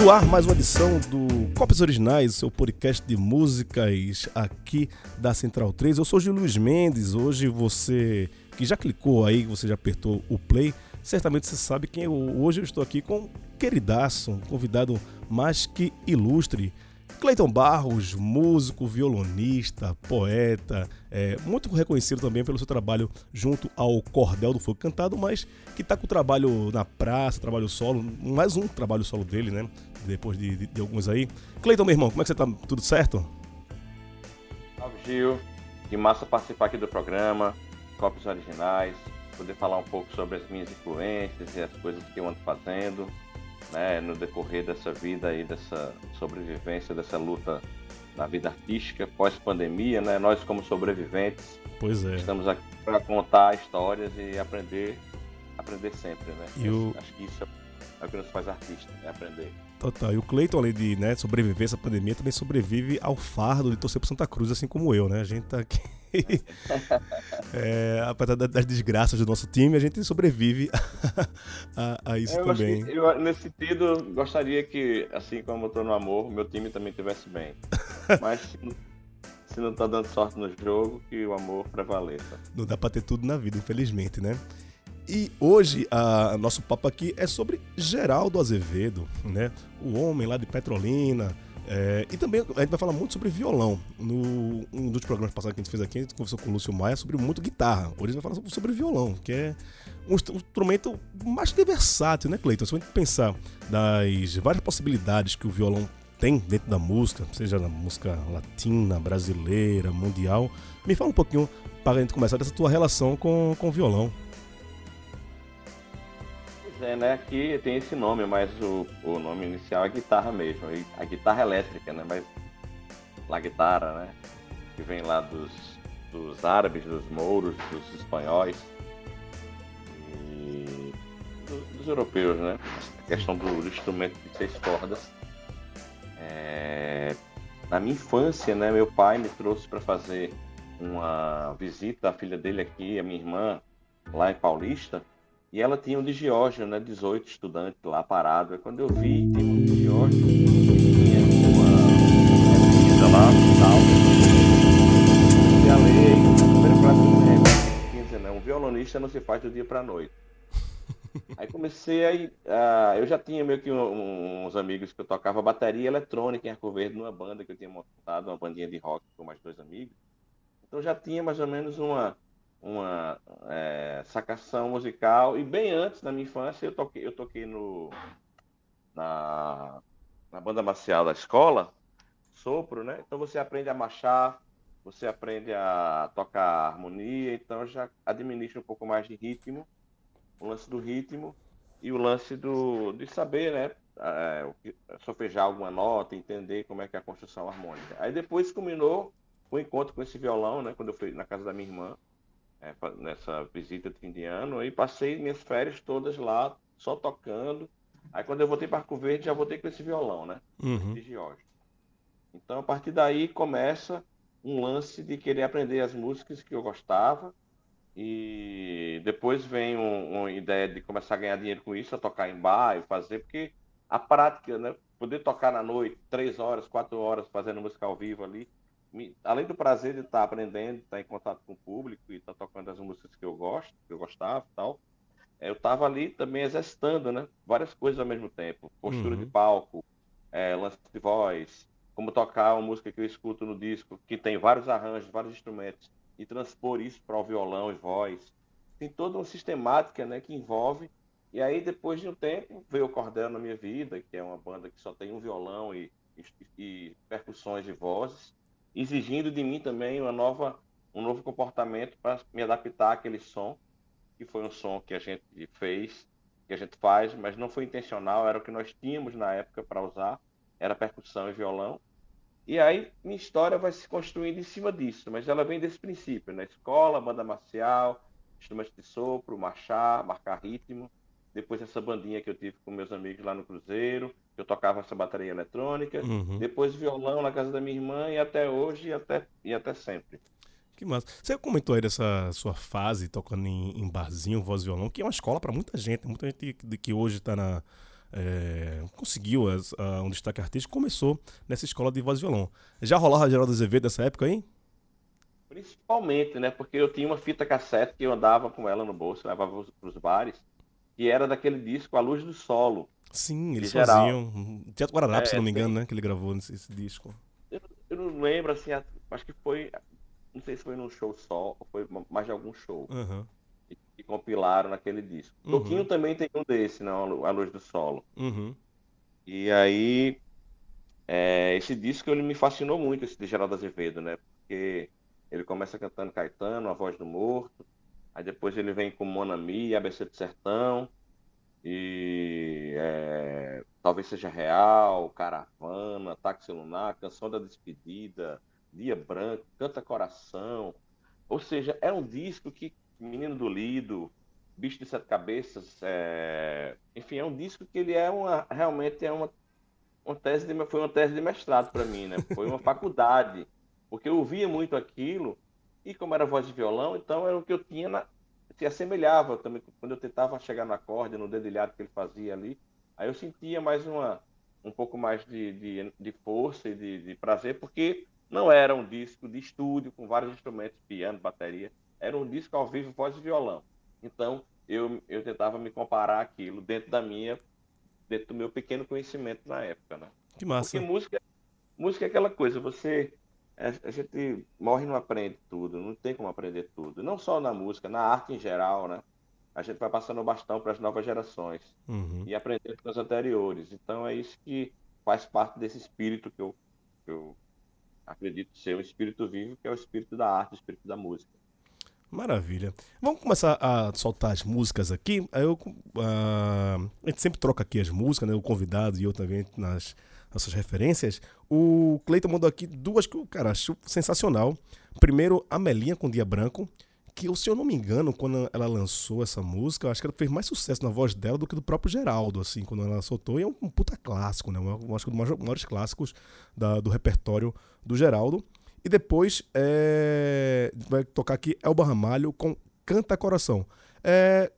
No ar, mais uma edição do Copos Originais, seu podcast de músicas aqui da Central 3. Eu sou Gil Luiz Mendes. Hoje você que já clicou aí, você já apertou o play, certamente você sabe quem eu. Hoje eu estou aqui com um queridaço, um convidado mais que ilustre. Cleiton Barros, músico, violonista, poeta, é, muito reconhecido também pelo seu trabalho junto ao Cordel do Fogo Cantado, mas que está com o trabalho na praça, trabalho solo, mais um trabalho solo dele, né? Depois de, de, de alguns aí. Cleiton, meu irmão, como é que você tá? Tudo certo? Salve, Gil. Que massa participar aqui do programa, cópias originais, poder falar um pouco sobre as minhas influências e as coisas que eu ando fazendo né, no decorrer dessa vida aí, dessa sobrevivência, dessa luta na vida artística pós-pandemia, né? Nós como sobreviventes, pois é. estamos aqui para contar histórias e aprender, aprender sempre, né? E. Acho que isso é o que nos faz artistas, né? Aprender. Total. E o Cleiton, além de né, sobreviver essa pandemia, também sobrevive ao fardo de torcer pro Santa Cruz, assim como eu, né? A gente tá aqui. é, apesar das desgraças do nosso time, a gente sobrevive a, a isso eu também. Eu, nesse sentido, gostaria que, assim como eu tô no amor, meu time também estivesse bem. Mas se não tá dando sorte no jogo, que o amor prevaleça. Não dá pra ter tudo na vida, infelizmente, né? E hoje a nosso papo aqui é sobre Geraldo Azevedo, né? O homem lá de Petrolina. É, e também a gente vai falar muito sobre violão. No um dos programas passados que a gente fez aqui, a gente conversou com o Lúcio Maia sobre muito guitarra. Hoje a gente vai falar sobre violão, que é um instrumento mais versátil, né, Cleiton? Se a gente pensar das várias possibilidades que o violão tem dentro da música, seja na música latina, brasileira, mundial, me fala um pouquinho para a gente começar dessa tua relação com, com o violão é, né? Aqui tem esse nome, mas o, o nome inicial é guitarra mesmo. A guitarra elétrica, né? Mas la guitarra, né? Que vem lá dos, dos árabes, dos mouros, dos espanhóis e dos, europeus, né? A questão do, do instrumento de seis cordas. É... Na minha infância, né? Meu pai me trouxe para fazer uma visita à filha dele aqui, a minha irmã, lá em Paulista. E ela tinha um de Geórgia, né? 18 estudantes lá parado. Aí quando eu vi, tem um de Geórgia, tinha uma lá tal. E a lei, é, né? Um violonista não se faz do dia para noite. Aí comecei aí, uh, eu já tinha meio que um, uns amigos que eu tocava bateria eletrônica em Arco Verde, numa banda que eu tinha montado, uma bandinha de rock com mais dois amigos. Então já tinha mais ou menos uma, uma é, sacação musical. E bem antes da minha infância eu toquei eu toquei no na, na banda marcial da escola sopro né? Então você aprende a marchar você aprende a tocar harmonia então já administra um pouco mais de ritmo o lance do ritmo e o lance do de saber né? É, sofejar alguma nota entender como é que é a construção harmônica. Aí depois culminou o encontro com esse violão né? Quando eu fui na casa da minha irmã é, nessa visita de fim de ano e passei minhas férias todas lá, só tocando. Aí quando eu voltei para Arco Verde, já voltei com esse violão, né? Uhum. De George. Então, a partir daí começa um lance de querer aprender as músicas que eu gostava. E depois vem um, uma ideia de começar a ganhar dinheiro com isso, a tocar em bar e fazer, porque a prática, né? Poder tocar na noite, três horas, quatro horas, fazendo música ao vivo ali, além do prazer de estar aprendendo, de estar em contato com o público e estar tocando as músicas que eu gosto, que eu gostava e tal, é, eu estava ali também exercitando, né? Várias coisas ao mesmo tempo. Postura uhum. de palco, é, lance de voz, como tocar uma música que eu escuto no disco, que tem vários arranjos, vários instrumentos, e transpor isso para o violão e voz. Tem toda uma sistemática né, que envolve. E aí, depois de um tempo, veio o Cordel na minha vida, que é uma banda que só tem um violão e, e, e percussões de vozes exigindo de mim também uma nova, um novo comportamento para me adaptar àquele som, que foi um som que a gente fez, que a gente faz, mas não foi intencional, era o que nós tínhamos na época para usar, era percussão e violão. E aí minha história vai se construindo em cima disso, mas ela vem desse princípio, na né? escola, banda marcial, instrumentos de sopro, marchar, marcar ritmo, depois essa bandinha que eu tive com meus amigos lá no Cruzeiro, eu tocava essa bateria eletrônica, uhum. depois violão na casa da minha irmã e até hoje e até, e até sempre. Que massa. Você comentou aí dessa sua fase tocando em, em barzinho, voz e violão, que é uma escola para muita gente, muita gente que, que hoje está na, é, conseguiu as, a, um destaque artístico, começou nessa escola de voz e violão. Já rolava Geraldo Azevedo nessa época aí? Principalmente, né? Porque eu tinha uma fita cassete que eu andava com ela no bolso, levava para os bares, que era daquele disco A Luz do Solo. Sim, eles faziam. Teatro Guararapes, é, se não me engano, né? Que ele gravou nesse esse disco. Eu, eu, não lembro, assim, acho que foi. Não sei se foi num show só ou foi mais de algum show. Uhum. E, e, compilaram naquele disco. Uhum. Toquinho também tem um desse, não, A Luz do Solo. Uhum. E aí. É, esse disco ele me fascinou muito, esse de Geraldo Azevedo, né? Porque ele começa cantando Caetano, A Voz do Morto. Aí depois ele vem com Monami, ABC do Sertão e é, talvez seja real, caravana, táxi lunar, canção da despedida, dia branco, canta coração. Ou seja, é um disco que menino do lido, bicho de sete cabeças, é... enfim, é um disco que ele é uma realmente é uma, uma tese de, foi uma tese de mestrado para mim, né? Foi uma faculdade, porque eu ouvia muito aquilo e como era voz de violão, então era o que eu tinha na, se assemelhava também quando eu tentava chegar no acorde, no dedilhado que ele fazia ali. Aí eu sentia mais uma, um pouco mais de, de, de força e de, de, prazer, porque não era um disco de estúdio com vários instrumentos, piano, bateria. Era um disco ao vivo, voz e violão. Então eu, eu tentava me comparar aquilo dentro da minha, dentro do meu pequeno conhecimento na época, né? Que massa. Porque música, música é aquela coisa, você a gente morre e não aprende tudo, não tem como aprender tudo. Não só na música, na arte em geral, né? A gente vai passando o bastão para as novas gerações uhum. e aprendendo com as anteriores. Então é isso que faz parte desse espírito que eu, que eu acredito ser um espírito vivo, que é o espírito da arte, o espírito da música. Maravilha. Vamos começar a soltar as músicas aqui. Eu, uh, a gente sempre troca aqui as músicas, né? O convidado e eu também nas nossas referências, o Cleiton mandou aqui duas que eu, cara, acho sensacional. Primeiro, a Melinha com Dia Branco, que, se eu não me engano, quando ela lançou essa música, eu acho que ela fez mais sucesso na voz dela do que do próprio Geraldo, assim, quando ela soltou. E é um puta clássico, né? Eu acho que um dos maiores clássicos da, do repertório do Geraldo. E depois é, vai tocar aqui Elba Ramalho com Canta Coração. É,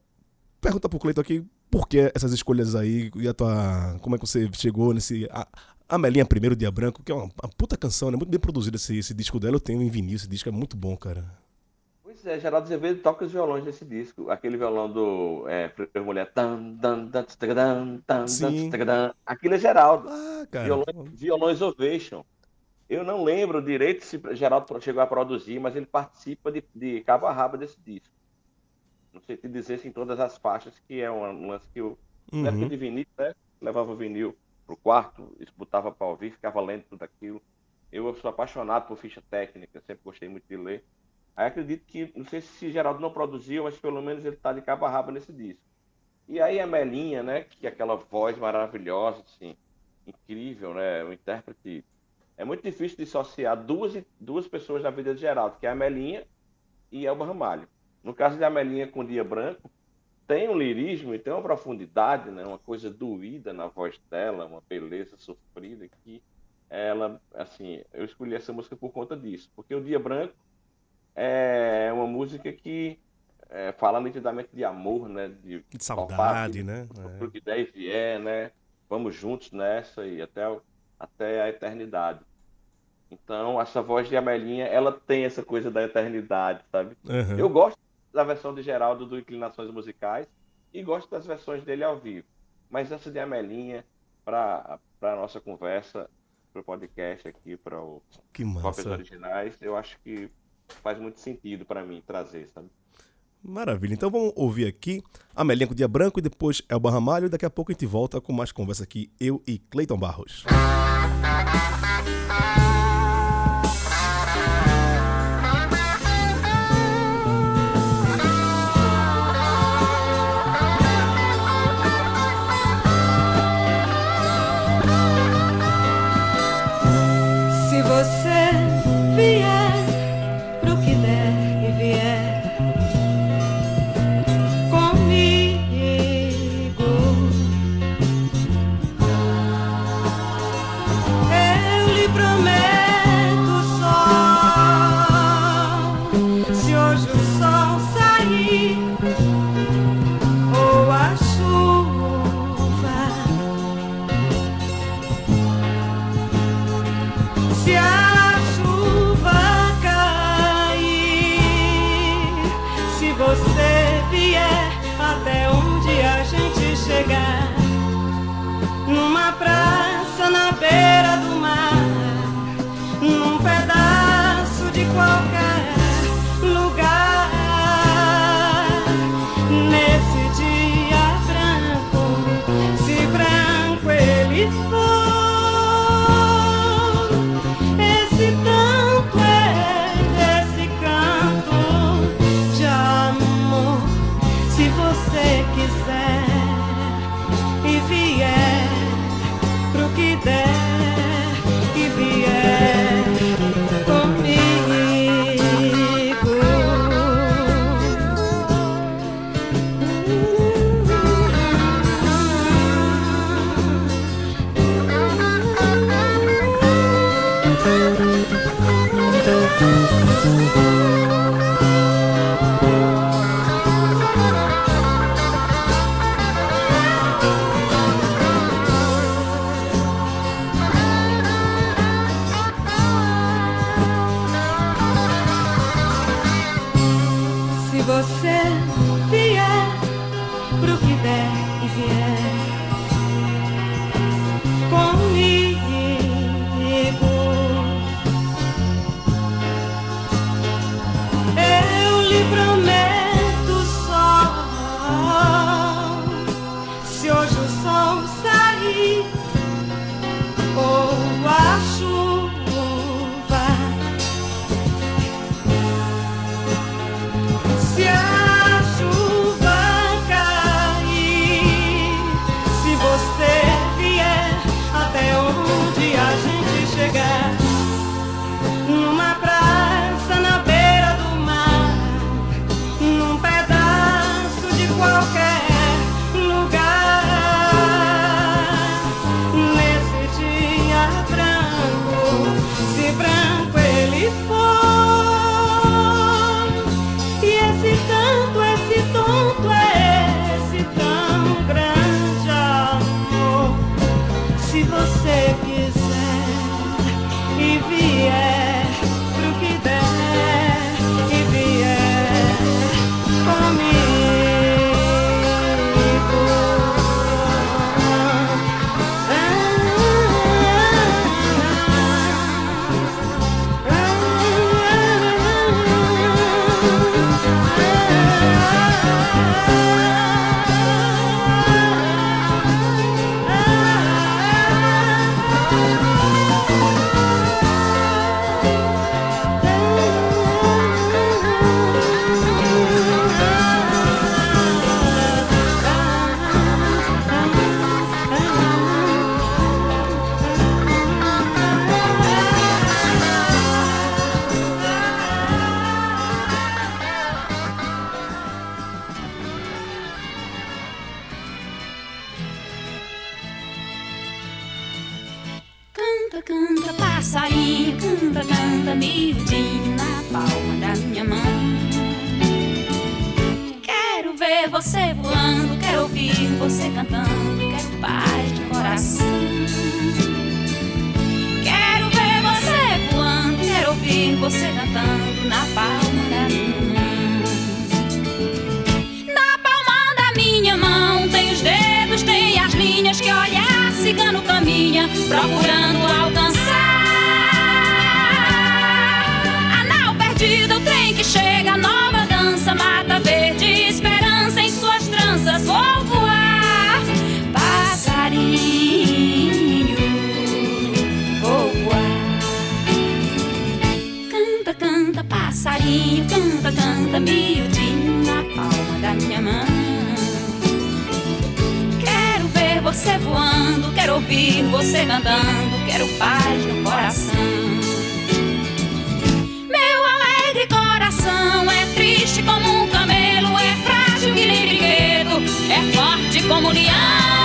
pergunta pro Cleiton aqui por que essas escolhas aí e a tua. Como é que você chegou nesse. A, a Melinha Primeiro Dia Branco, que é uma, uma, puta canção, né? Muito bem produzido esse, esse disco dela. Eu tenho em vinil, esse disco é muito bom, cara. Pois é, Geraldo Azevedo toca os violões desse disco. Aquele violão do é, Mulher. Tan, tan, tan, tan, tan, Aquilo é Geraldo. Ah, cara. Violões, violões Ovation. Eu não lembro direito se Geraldo chegou a produzir, mas ele participa de, de cabo a rabo desse disco não sei te dizer em todas as faixas, que é um lance que eu. Uhum. Na época de vinil, né? Levava o vinil pro quarto, botava para ouvir, ficava lendo tudo aquilo. Eu sou apaixonado por ficha técnica, sempre gostei muito de ler. Aí acredito que, não sei se Geraldo não produziu, mas pelo menos ele tá de cabo a rabo nesse disco. E aí a Melinha, né, que é aquela voz maravilhosa, assim, incrível, né, o intérprete. É muito difícil dissociar duas, duas pessoas da vida de Geraldo, que é a Melinha e Elba Ramalho. No caso de Amelinha com Dia Branco, tem um lirismo e tem uma profundidade, né? uma coisa doída na voz dela, uma beleza sofrida que ela, assim, eu escolhi essa música por conta disso, porque o Dia Branco é uma música que é, fala nitidamente de amor, né? De, de saudade, né? É. Que der e vier, né? Vamos juntos nessa e até, até a eternidade. Então, essa voz de Amelinha, ela tem essa coisa da eternidade, sabe? Uhum. Eu gosto da versão de Geraldo do Inclinações Musicais e gosto das versões dele ao vivo. Mas essa de Amelinha, para a nossa conversa, para o podcast aqui, para o Cópias Originais, eu acho que faz muito sentido para mim trazer, sabe? Maravilha. Então vamos ouvir aqui Amelinha com Dia Branco e depois Elba Ramalho. E daqui a pouco a gente volta com mais conversa aqui, eu e Cleiton Barros. prometo. como un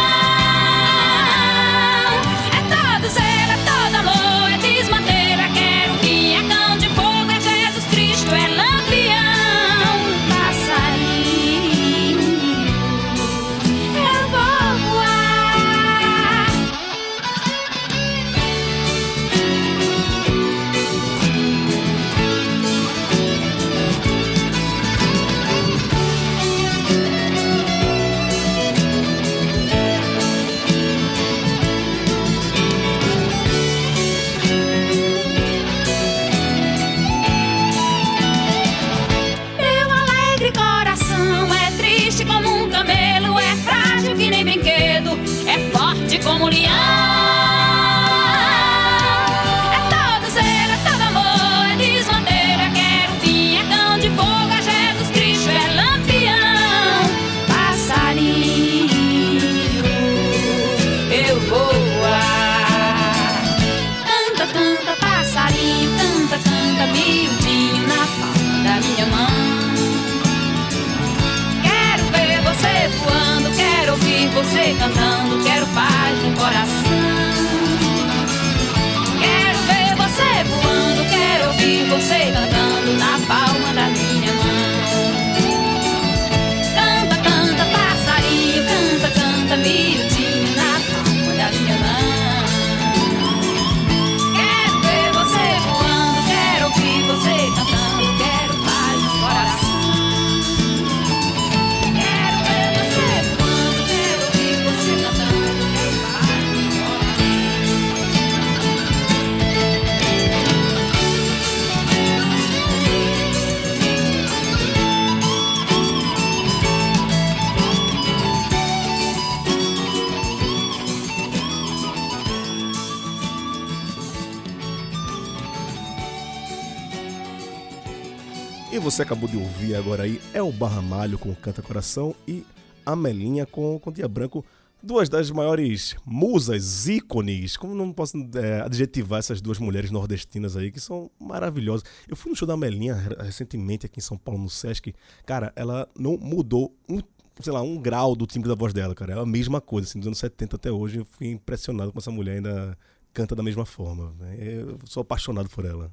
E você acabou de ouvir agora aí é o Barramalho com Canta Coração e a Melinha com, com Dia Branco. Duas das maiores musas, ícones, como não posso é, adjetivar essas duas mulheres nordestinas aí, que são maravilhosas. Eu fui no show da Melinha re- recentemente aqui em São Paulo, no Sesc. Cara, ela não mudou um, sei lá, um grau do timbre da voz dela, cara. É a mesma coisa, assim, dos anos 70 até hoje. Eu fui impressionado com essa mulher ainda canta da mesma forma. né? Eu sou apaixonado por ela.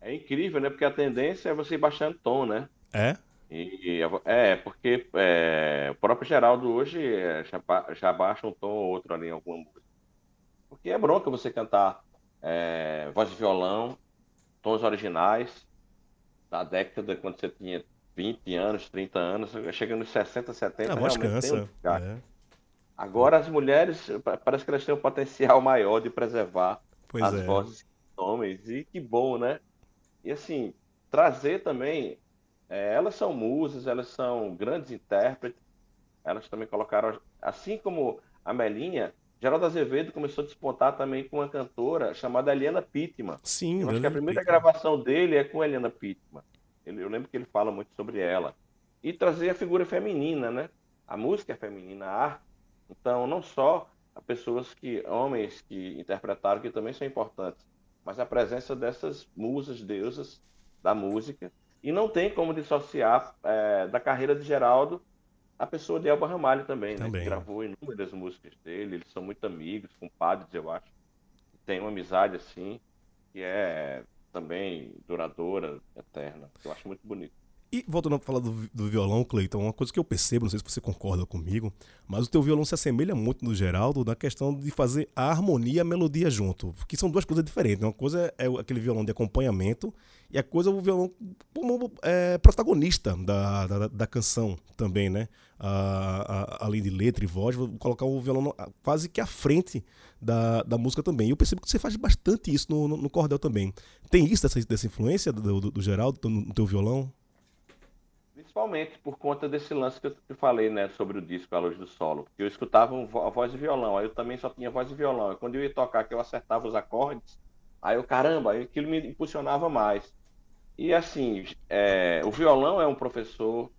É incrível, né? Porque a tendência é você ir baixando tom, né? É? E, é, porque é, o próprio Geraldo hoje é, já, já baixa um tom ou outro ali em alguma música. Porque é bronca você cantar é, voz de violão, tons originais, da década quando você tinha 20 anos, 30 anos, chegando nos 60, 70, A voz um cansa. desgaste. É. Agora as mulheres, pa- parece que elas têm um potencial maior de preservar Pois as é. vozes dos homens, e que bom, né? E assim, trazer também, é, elas são musas, elas são grandes intérpretes, elas também colocaram, assim como a Melinha, Geraldo Azevedo começou a despontar também com uma cantora chamada Eliana Pittman. Sim, Eu acho que a primeira Pittman. gravação dele é com Eliana Pittman. Eu lembro que ele fala muito sobre ela. E trazer a figura feminina, né? A música é feminina, a arte. Então, não só a pessoas que, homens que interpretaram, que também são importantes, mas a presença dessas musas, deusas da música. E não tem como dissociar eh, da carreira de Geraldo a pessoa de Elba Ramalho também, né? Também. Que gravou inúmeras músicas dele, eles são muito amigos, compadres, eu acho. Tem uma amizade assim, que é também duradoura, eterna. Eu acho muito bonito. E voltando a falar do, do violão, Cleiton, uma coisa que eu percebo, não sei se você concorda comigo, mas o teu violão se assemelha muito no Geraldo na questão de fazer a harmonia e a melodia junto. Porque são duas coisas diferentes. né? Uma coisa é aquele violão de acompanhamento e a coisa é o violão como é, protagonista da, da, da canção também, né? A- a- além de letra e voz, vou colocar o violão quase que à frente da, da música também. E eu percebo que você faz bastante isso no, no, no cordel também. Tem isso dessa, dessa influência do, do, do Geraldo no, no teu violão? Principalmente por conta desse lance que eu falei, né, sobre o disco A Luz do Solo. Eu escutava um vo- a voz e violão, aí eu também só tinha voz e violão. E quando eu ia tocar, que eu acertava os acordes, aí eu, caramba, aquilo me impulsionava mais. E assim, é, o violão é um professor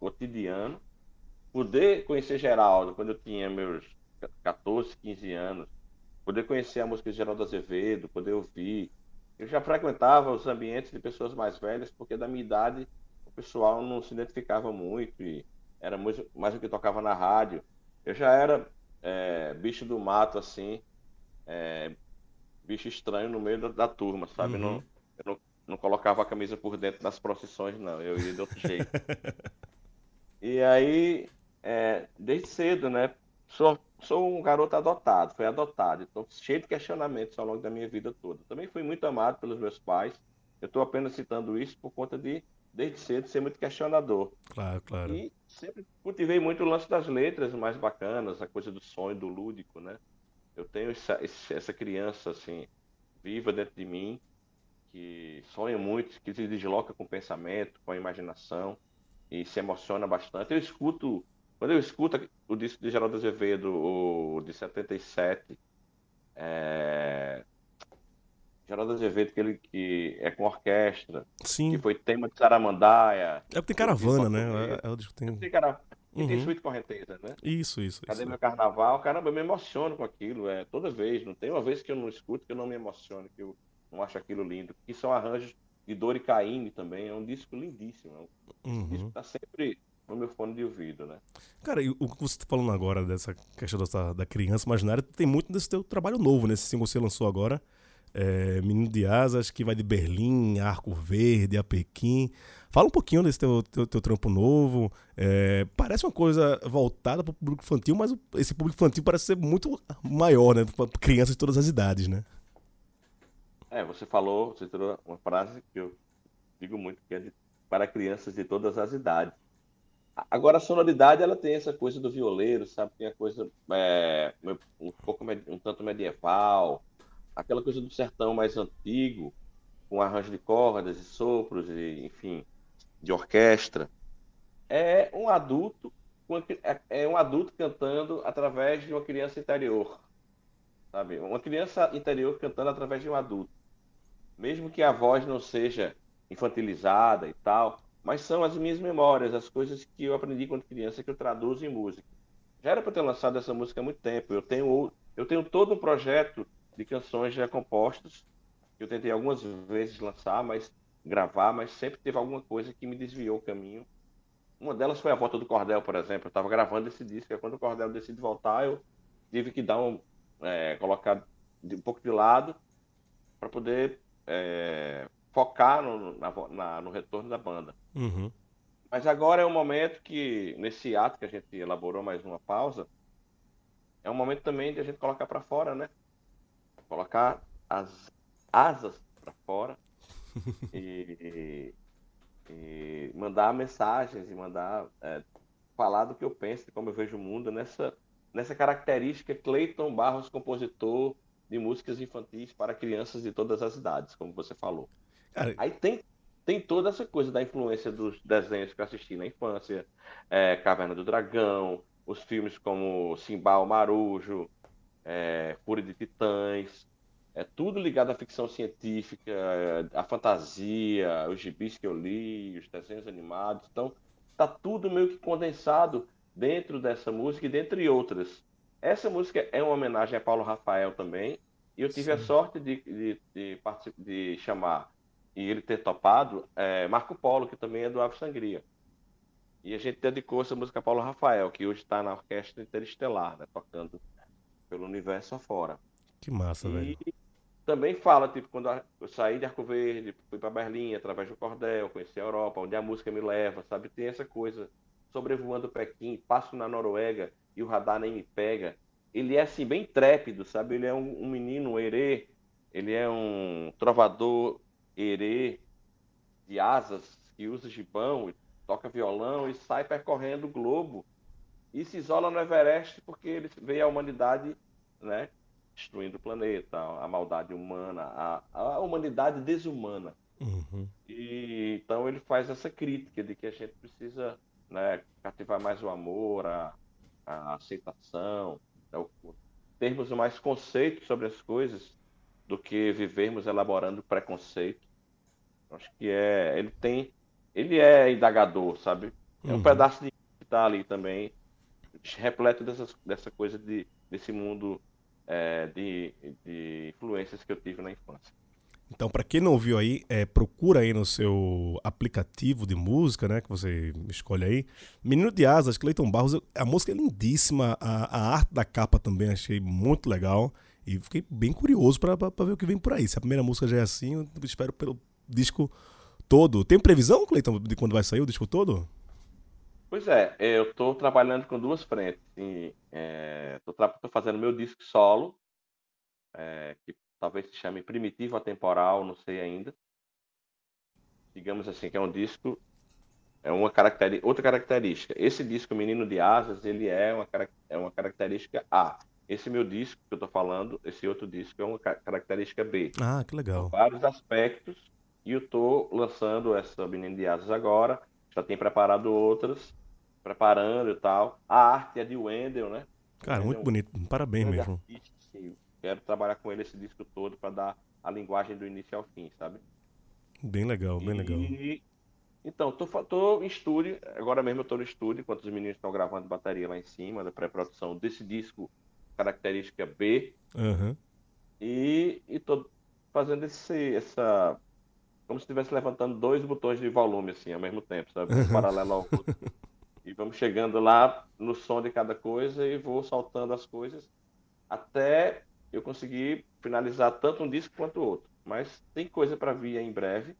cotidiano. Poder conhecer Geraldo quando eu tinha meus 14, 15 anos, poder conhecer a música de Geraldo Azevedo, poder ouvir. Eu já frequentava os ambientes de pessoas mais velhas, porque da minha idade pessoal não se identificava muito e era mais, mais o que tocava na rádio. Eu já era é, bicho do mato, assim, é, bicho estranho no meio da, da turma, sabe? Uhum. Não, eu não, não colocava a camisa por dentro das procissões, não. Eu ia de outro jeito. E aí, é, desde cedo, né? Sou, sou um garoto adotado, fui adotado, então cheio de questionamentos ao longo da minha vida toda. Também fui muito amado pelos meus pais. Eu estou apenas citando isso por conta de, desde cedo, ser muito questionador. Claro, claro. E sempre cultivei muito o lance das letras mais bacanas, a coisa do sonho, do lúdico, né? Eu tenho essa, essa criança, assim, viva dentro de mim, que sonha muito, que se desloca com o pensamento, com a imaginação e se emociona bastante. Eu escuto, quando eu escuto o disco de Geraldo Azevedo, o de 77, é... Geraldo Azevedo, que, ele, que é com orquestra, Sim. que foi tema de Saramandaia, É porque tem caravana, né? É, é o disco que tem... tem, cara, e tem Uhum. suíte correnteza, né? Isso, isso. Cadê isso. meu carnaval? Caramba, eu me emociono com aquilo. É, toda vez. Não tem uma vez que eu não escuto que eu não me emociono, que eu não acho aquilo lindo. Que são arranjos de Dori Caymmi também. É um disco lindíssimo. É um disco Uhum. que está sempre no meu fone de ouvido, né? Cara, e o que você tá falando agora dessa questão dessa, da criança imaginária, tem muito desse teu trabalho novo, nesse single que você lançou agora. É, Menino de Asas, que vai de Berlim, Arco Verde, a Pequim. Fala um pouquinho desse teu, teu, teu trampo novo. É, parece uma coisa voltada para o público infantil, mas esse público infantil parece ser muito maior, né? Para crianças de todas as idades, né? É, você falou, você trouxe uma frase que eu digo muito, que é de- para crianças de todas as idades. Agora, a sonoridade, ela tem essa coisa do violeiro, sabe? Tem a coisa é, um pouco um tanto medieval, aquela coisa do sertão mais antigo, com arranjo de cordas e sopros, e, enfim, de orquestra. É um adulto, é é um adulto cantando através de uma criança interior, sabe? Uma criança interior cantando através de um adulto mesmo que a voz não seja infantilizada e tal, mas são as minhas memórias, as coisas que eu aprendi quando criança que eu traduzo em música. Já era para ter lançado essa música há muito tempo. Eu tenho eu tenho todo um projeto de canções já compostas eu tentei algumas vezes lançar, mas gravar, mas sempre teve alguma coisa que me desviou o caminho. Uma delas foi a volta do Cordel, por exemplo. Eu estava gravando esse disco, e quando o Cordel decide voltar, eu tive que dar um, é, colocar um pouco de lado para poder é, focar no, na na- no retorno da banda. Uhum. Mas agora é um momento que, nesse ato que a gente elaborou mais uma pausa, é um momento também de a gente colocar para fora, né? Colocar as asas para fora e, e mandar mensagens e mandar é, falar do que eu penso, de como eu vejo o mundo nessa, nessa característica Cleiton Barros, compositor de músicas infantis para crianças de todas as idades, como você falou. Cara, Aí tem, tem toda essa coisa da influência dos desenhos que eu assisti na infância, é, Caverna do Dragão, os filmes como Simbal Marujo, é, Fúria de Titãs, é tudo ligado à ficção científica, é, à fantasia, os gibis que eu li, os desenhos animados. Então, tá tudo meio que condensado dentro dessa música e dentre outras. Essa música é uma homenagem a Paulo Rafael também, e eu tive a Sim. sorte de, de, de, de chamar e ele ter topado é, Marco Polo, que também é do Ave Sangria. E a gente dedicou essa música a Paulo Rafael, que hoje está na Orquestra Interestelar, né, tocando pelo universo afora. que massa, velho. E também fala, tipo, quando eu saí de Arco Verde, fui para Berlim através do Cordel, conheci a Europa, onde a música me leva, sabe? Tem essa coisa, sobrevoando Pequim, passo na Noruega e o radar nem me pega. Ele é, assim, bem trépido, sabe? Ele é um, um menino herê, ele é um trovador herê de asas, que usa gibão, toca violão e sai percorrendo o globo e se isola no Everest porque ele vê a humanidade, né? destruindo o planeta, a maldade humana, a, a humanidade desumana. Uhum. E então ele faz essa crítica de que a gente precisa, né, cativar mais o amor, a, a aceitação, né, termos mais conceito sobre as coisas do que vivermos elaborando preconceito. Acho que é, ele tem, ele é indagador, sabe? É um Uhum. pedaço de que tá ali também, repleto dessas, dessa coisa de, desse mundo é, de, de influências que eu tive na infância. Então, pra quem não ouviu aí, é, procura aí no seu aplicativo de música, né? Que você escolhe aí. Menino de Asas, Cleiton Barros. A música é lindíssima. A, a arte da capa também achei muito legal. E fiquei bem curioso pra ver o que vem por aí. Se a primeira música já é assim, eu espero pelo disco todo. Tem previsão, Cleiton, de quando vai sair o disco todo? Pois é, eu estou trabalhando com duas frentes. Estou fazendo meu disco solo, é, que talvez se chame Primitivo Atemporal, não sei ainda. Digamos assim, que é um disco, é uma caracteri outra característica. Esse disco Menino de Asas, ele é uma, é uma característica A. Esse meu disco que eu estou falando, esse outro disco é uma ca- característica B. Ah, que legal. vários aspectos e eu estou lançando essa Menino de Asas agora. Já tem preparado outras, preparando e tal. A arte é de Wendel, né? Cara, muito Wendel bonito. Parabéns mesmo. artista, assim. Quero trabalhar com ele esse disco todo para dar a linguagem do início ao fim, sabe? Bem legal, bem legal. E então, tô, tô em estúdio, agora mesmo eu tô no estúdio, enquanto os meninos estão gravando bateria lá em cima, da pré-produção desse disco, característica B, Aham. e, e tô fazendo esse, essa. Como se estivesse levantando dois botões de volume, assim, ao mesmo tempo, sabe? Um paralelo ao outro. E vamos chegando lá no som de cada coisa e vou soltando as coisas até eu conseguir finalizar tanto um disco quanto o outro. Mas tem coisa para vir em breve.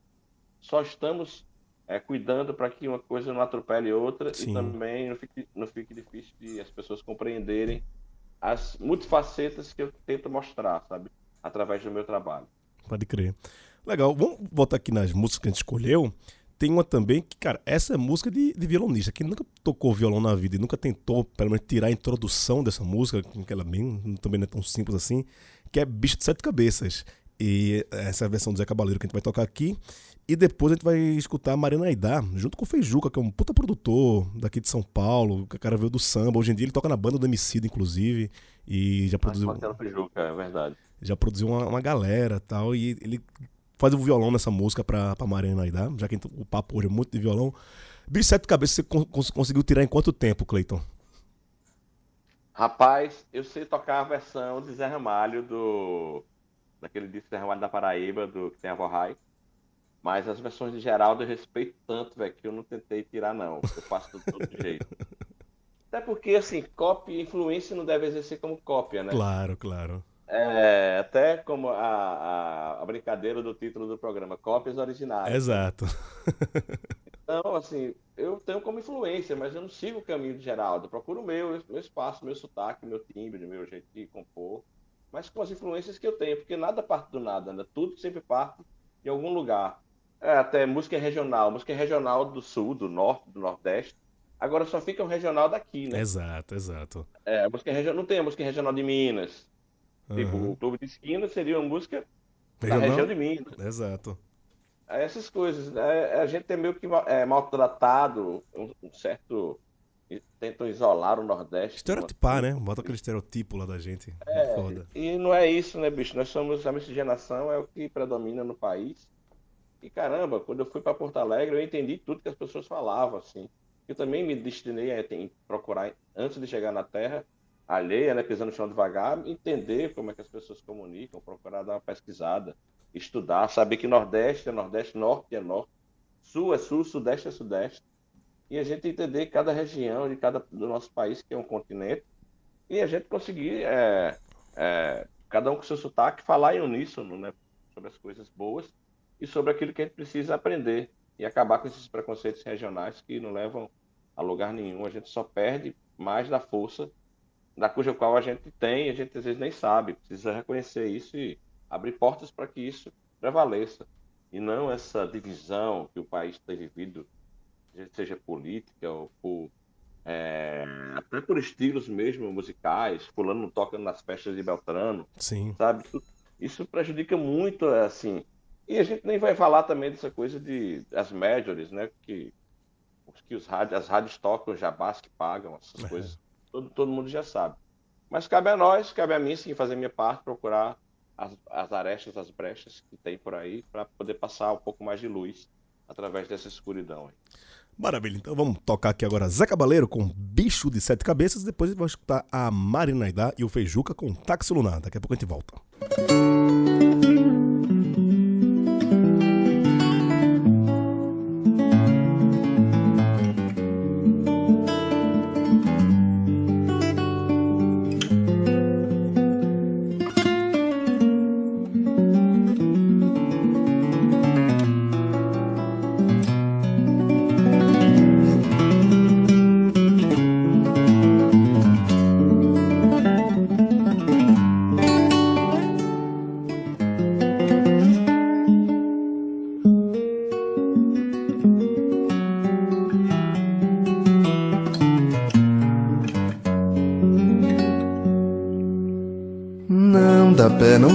Só estamos é, cuidando para que uma coisa não atropele outra Sim. e também não fique, não fique difícil de as pessoas compreenderem as multifacetas que eu tento mostrar, sabe? Através do meu trabalho. Pode crer. Legal, vamos voltar aqui nas músicas que a gente escolheu. Tem uma também que, cara, essa é música de, de violonista. Quem nunca tocou violão na vida e nunca tentou, pelo menos, tirar a introdução dessa música, que ela bem, também não é tão simples assim, que é Bicho de Sete Cabeças. E essa é a versão do Zé Cabaleiro que a gente vai tocar aqui. E depois a gente vai escutar a Mariana Aidá, junto com o Feijuca, que é um puta produtor daqui de São Paulo, que o cara veio do samba. Hoje em dia ele toca na banda do Emicida, inclusive, e já produziu, Marcelo Pijuca, é verdade. já produziu uma, uma galera tal, e ele faz o violão nessa música pra, pra Mariana Aidá, já que o papo hoje é muito de violão. Bicho Sete Cabeças, você con- cons- conseguiu tirar em quanto tempo, Cleiton? Rapaz, eu sei tocar a versão de Zé Ramalho do. daquele disco Zé Ramalho da Paraíba, do que tem a Vorrai. Mas as versões de Geraldo eu respeito tanto, velho, que eu não tentei tirar, não. Eu faço tudo, tudo de jeito. Até porque, assim, cópia e influência não deve exercer como cópia, né? Claro, claro. É, até como a, a, brincadeira do título do programa, cópias originais. Exato. Então, assim, eu tenho como influência, mas eu não sigo o caminho de Geraldo. Eu procuro o meu, meu espaço, meu sotaque, meu timbre, meu jeito de compor, mas com as influências que eu tenho, porque nada parte do nada, né? Tudo sempre parte de algum lugar. É, até música regional, música regional do sul, do norte, do nordeste. Agora só fica um regional daqui, né? Exato, exato. É, música regional, não tem a música regional de Minas. Tipo, Aham. o Clube de Esquina seria uma música da Regional? região de Minas. Exato. É, Essas coisas. É, a gente é meio que é, maltratado, um, um certo. Tentam isolar o Nordeste. Estereotipar, né? Bota aquele estereotipo lá da gente. É foda. E não é isso, né, bicho? Nós somos. A miscigenação é o que predomina no país. E caramba, quando eu fui para Porto Alegre, eu entendi tudo que as pessoas falavam, assim. Eu também me destinei a tem- procurar, antes de chegar na terra alheia, né, pisando no chão devagar, entender como é que as pessoas comunicam, procurar dar uma pesquisada, estudar, saber que Nordeste é Nordeste, Norte é Norte, Sul é Sul, Sudeste é Sudeste. E a gente entender cada região de cada do nosso país, que é um continente, e a gente conseguir, é, é, cada um com seu sotaque, falar em uníssono, né, sobre as coisas boas e sobre aquilo que a gente precisa aprender e acabar com esses preconceitos regionais que não levam a lugar nenhum. A gente só perde mais da força da cuja qual a gente tem, e a gente às vezes nem sabe. Precisa reconhecer isso e abrir portas para que isso prevaleça. E não essa divisão que o país tem vivido, seja política ou por é, até por estilos mesmo musicais, fulano não toca nas festas de Beltrano, Sim. sabe? Isso- prejudica muito, assim. E a gente nem vai falar também dessa coisa de as majors, né? Que, que os rádios, as rádios tocam jabás que pagam, essas É. coisas. Todo, todo mundo já sabe. Mas cabe a nós, cabe a mim, sim, fazer minha parte, procurar as, as arestas, as brechas que tem por aí, para poder passar um pouco mais de luz através dessa escuridão. aí. Maravilha, então vamos tocar aqui agora Zé Cabaleiro com Bicho de Sete Cabeças, depois a gente vai escutar a Marina Aidá e o Feijuca com Táxi Lunar. Daqui a pouco a gente volta. Não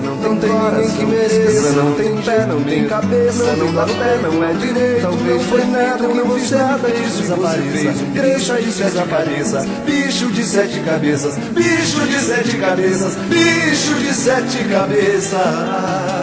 não tem, ninguém que mereça, não tem pé, não tem cabeça, não dá pé, não é direito, talvez foi nada que você nada disso desapareça, cresça e desapareça, bicho de sete cabeças, bicho de sete cabeças, bicho de sete cabeças.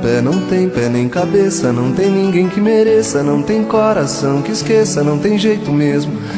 Pé, não tem pé nem cabeça, não tem ninguém que mereça, não tem coração que esqueça, não tem jeito mesmo,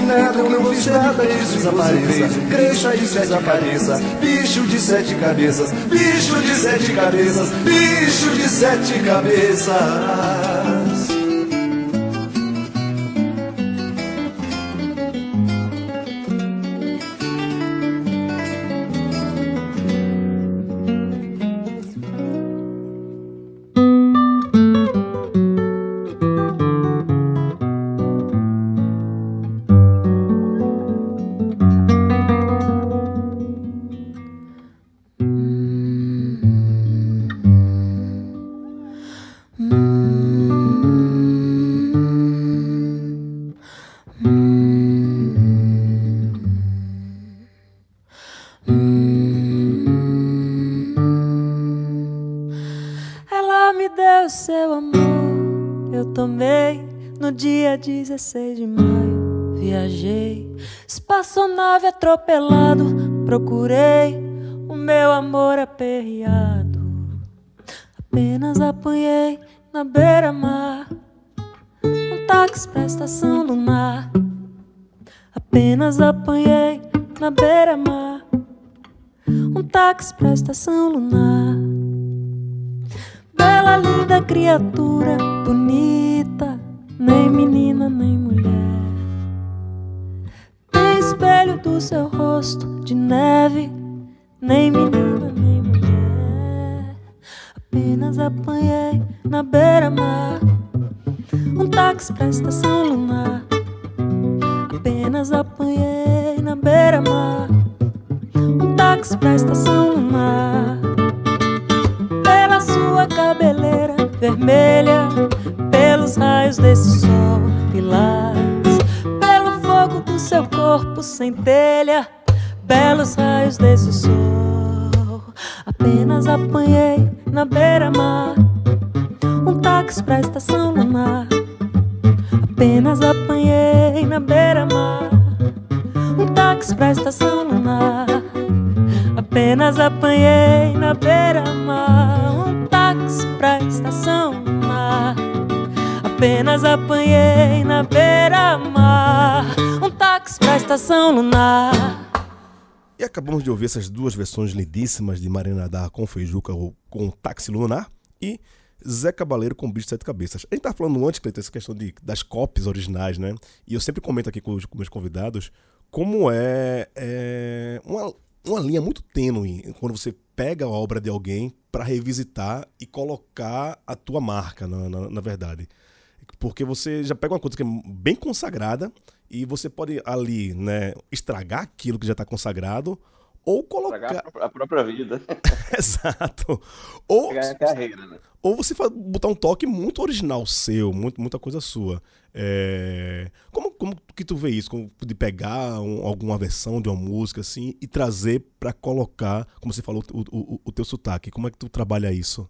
nada, eu não fiz nada disso desapareça, cresça e desapareça, bicho de sete cabeças, bicho de sete cabeças, bicho de sete cabeças. 16 de maio. Viajei, espaçonave atropelado, procurei o meu amor aperreado. Apenas apanhei na beira-mar um táxi pra estação lunar. Apenas apanhei na beira-mar um táxi pra estação lunar. Bela, linda criatura, bonita, nem menina nem mulher. Tem espelho do seu rosto de neve, nem menina nem mulher. Apenas apanhei na beira-mar um táxi pra estação lunar. Apenas apanhei na beira-mar um táxi pra estação lunar vermelha, pelos raios desse sol lilás, pelo fogo do seu corpo sem telha, belos raios desse sol. Apenas apanhei na beira-mar um táxi pra estação lunar. Apenas apanhei na beira-mar um táxi pra estação lunar. Apenas apanhei na beira-mar pra estação lunar. Apenas apanhei na beira-mar um táxi pra estação lunar. E acabamos de ouvir essas duas versões lindíssimas de Marina Dar com Feijuca ou com Táxi Lunar e Zé Cabaleiro com Bicho de Sete Cabeças. A gente tá falando antes, Cleiton, essa questão de, das copies originais, né? E eu sempre comento aqui com os com meus convidados como é, é uma, uma linha muito tênue quando você pega a obra de alguém para revisitar e colocar a tua marca, na, na, na verdade. Porque você já pega uma coisa que é bem consagrada e você pode ali, né, estragar aquilo que já está consagrado Ou colocar. a pró- a própria vida. Exato. Ou, Ganhar carreira, né? ou você botar um toque muito original seu, muito, muita coisa sua. É, Como, como que tu vê isso? Como de pegar um- alguma versão de uma música assim e trazer pra colocar, como você falou, o, o, o teu sotaque. Como é que tu trabalha isso?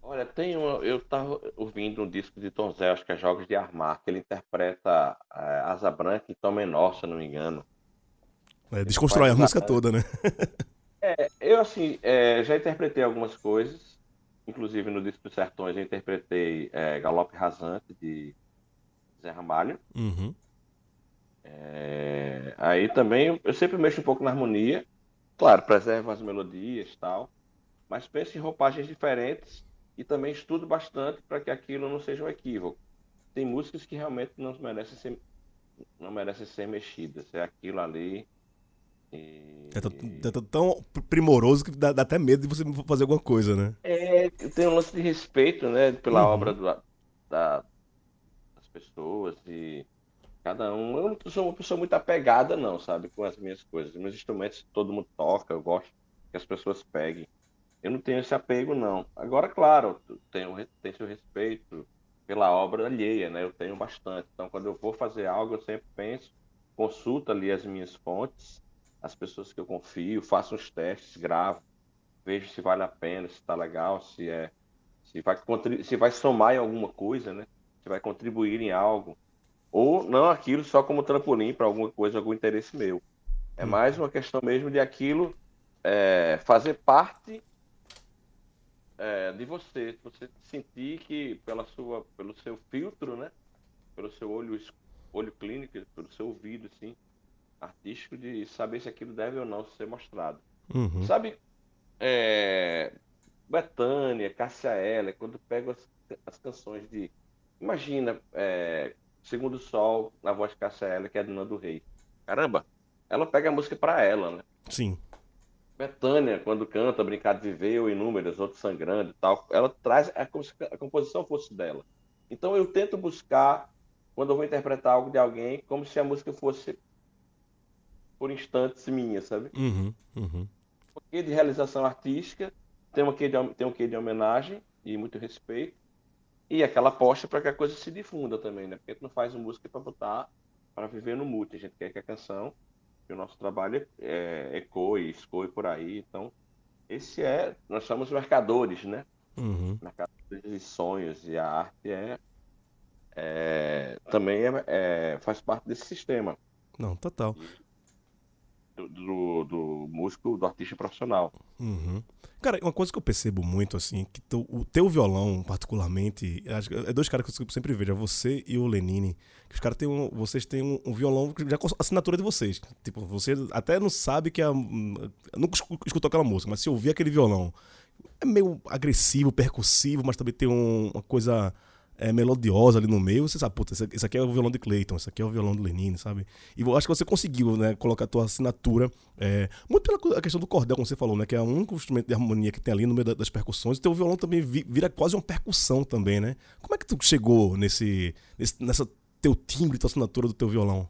Olha, tem um, eu tava ouvindo um disco de Tom Zé, acho que é Jogos de Armar, que ele interpreta eh, Asa Branca em Tom menor, se eu não me engano. É, desconstrói a música toda, né? Eu, assim, eh, já interpretei algumas coisas, inclusive no disco dos Sertões eu interpretei eh, Galope Rasante, de Zé Ramalho. Uhum. É, aí também eu, sempre mexo um pouco na harmonia, claro, preservo as melodias e tal, mas penso em roupagens diferentes e também estudo bastante para que aquilo não seja um equívoco. Tem músicas que realmente não merecem ser, não merecem ser mexidas, é aquilo ali. E... É, tão- é tão- tão primoroso que dá, dá até medo de você fazer alguma coisa, né? É, tem um lance de respeito, né, pela Uhum. obra do- da- das pessoas e cada um. Eu não sou uma pessoa muito apegada, não, sabe, com as minhas coisas. Meus instrumentos todo mundo toca, eu gosto que as pessoas peguem. Eu não tenho esse apego, não. Agora, claro, tem, tem seu respeito pela obra alheia, né? Eu tenho bastante. Então, quando eu vou fazer algo, eu sempre penso, consulto ali as minhas fontes, as pessoas que eu confio, faço uns testes, gravo vejo se vale a pena, se está legal, se é, se vai se vai somar em alguma coisa, né? Se vai contribuir em algo, ou não aquilo só como trampolim para alguma coisa, algum interesse meu. É mais uma questão mesmo de aquilo é, fazer parte é, de você, você sentir que pela sua, pelo seu filtro, né? Pelo seu olho, olho clínico, pelo seu ouvido, assim, artístico, de saber se aquilo deve ou não ser mostrado. Uhum. Sabe, é, Bethânia, Cássia Eller, quando pego as, as canções de. Imagina, é, Segundo Sol, na voz de Cássia Eller, que é a Dona do Rei. Caramba, ela pega a música pra ela, né? Sim. Bethânia, quando canta Brincar de Viver ou Inúmeras, Outros Sangrando e tal, ela traz é como se a composição fosse dela. Então eu tento buscar, quando eu vou interpretar algo de alguém, como se a música fosse por instantes minha, sabe? Uhum. Uhum. um de realização artística, tem um quê de, tem um quê de homenagem e muito respeito, e aquela aposta para que a coisa se difunda também, né? Porque a gente não faz música para botar, para viver no mute, a gente quer que a canção, que o nosso trabalho é, ecoe, escoe por aí, então esse é, nós somos mercadores, né? Uhum. Mercadores de sonhos, e a arte é, é também é, é- faz parte desse sistema Não, total. Do, do, músico, do artista profissional. Uhum. Cara, uma coisa que eu percebo muito, assim, que tu- o teu violão, particularmente, acho é dois caras que eu sempre vejo, é você e o Lenine. Que os caras têm um. Vocês têm um, um violão já com a assinatura de vocês. Tipo, você até não sabe que é. hum, Nunca escu- escutou aquela música, mas se ouvir aquele violão, é meio agressivo, percussivo, mas também tem um- uma coisa. É, melodiosa ali no meio, você sabe, puta, esse aqui- é o violão de Clayton, esse aqui é o violão do Lenine, sabe? E eu acho que você conseguiu, né, colocar a tua assinatura, é, muito pela questão do cordel, como você falou, né, que é o único instrumento de harmonia que tem ali no meio da- das percussões, e teu violão também vi- vira quase uma percussão também, né? Como é que tu chegou nesse, nesse nessa teu timbre, tua assinatura do teu violão?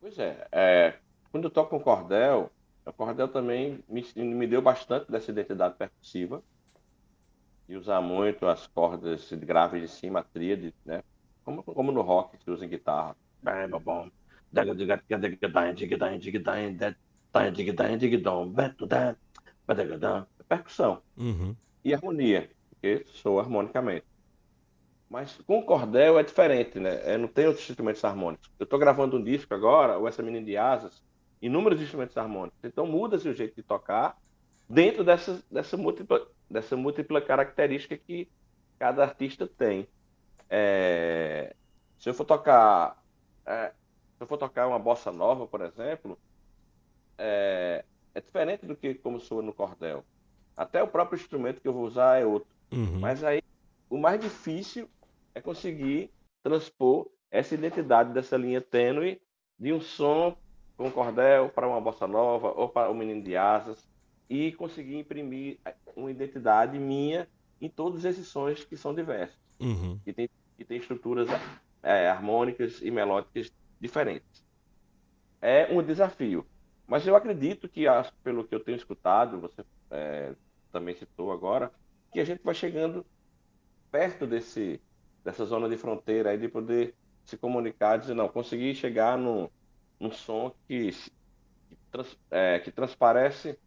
Pois é, é, quando eu toco com cordel, o cordel também me, me deu bastante dessa identidade percussiva, de usar muito as cordas graves de cima, a tríade, né? Como, como no rock que se usa em guitarra. Percussão Uhum. e harmonia, porque soa harmonicamente. Mas com cordel é diferente, né? É, não tem outros instrumentos harmônicos. Eu estou gravando um disco agora, o Essa Menina de Asas, inúmeros instrumentos harmônicos. Então muda-se o jeito de tocar dentro dessa, dessa, múltipla, dessa múltipla característica que cada artista tem. É, se eu for tocar, é, se eu for tocar uma bossa nova, por exemplo, é, é diferente do que como soa no cordel. Até o próprio instrumento que eu vou usar é outro. Uhum. Mas aí o mais difícil é conseguir transpor essa identidade dessa linha tênue de um som com cordel para uma bossa nova ou para o menino de asas e conseguir imprimir uma identidade minha em todos esses sons que são diversos, Uhum. que tem, tem estruturas é, harmônicas e melódicas diferentes. É um desafio. Mas eu acredito que, pelo que eu tenho escutado, você é, também citou agora, que a gente vai chegando perto desse, dessa zona de fronteira aí de poder se comunicar, dizer, não, consegui chegar num, num som que, que, trans- é, que transparece,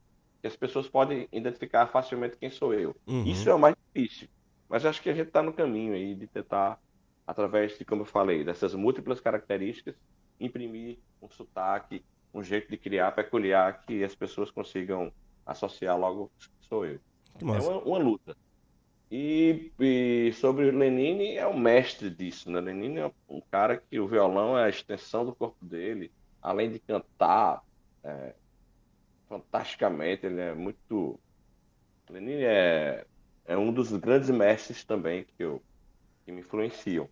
que as pessoas podem identificar facilmente quem sou eu. Uhum. Isso é o mais difícil. Mas acho que a gente está no caminho aí de tentar, através de, como eu falei, dessas múltiplas características, imprimir um sotaque, um jeito de criar peculiar que as pessoas consigam associar logo que sou eu. Que É uma, uma luta. E, e sobre o Lenine, é o mestre disso, né? Lenine é um cara que o violão é a extensão do corpo dele, além de cantar é, fantasticamente, ele é muito. Lenine é, é um dos grandes mestres também que, eu, que me influenciam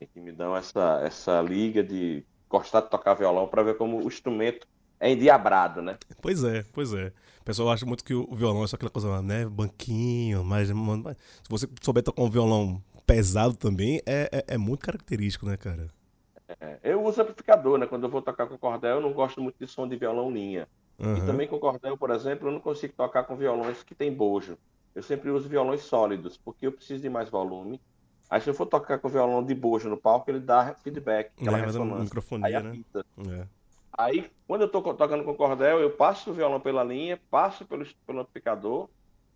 e que me dão essa, essa liga de gostar de tocar violão para ver como o instrumento é endiabrado, né? Pois é, pois é. O pessoal acha muito que o violão é só aquela coisa, né? Banquinho, mas, mas se você souber tocar um violão pesado também, é, é, é muito característico, né, cara? É, Eu uso amplificador, né? Quando eu vou tocar com cordel, eu não gosto muito de som de violão linha. E Aham. também com cordel, por exemplo, eu não consigo tocar com violões que tem bojo. Eu sempre uso violões sólidos, porque eu preciso de mais volume. Aí se eu for tocar com violão de bojo no palco, ele dá feedback, aquela É, ressonância. Aí microfonia, né? É. Aí, quando eu tô tocando com cordel, eu passo o violão pela linha, passo pelo, pelo amplificador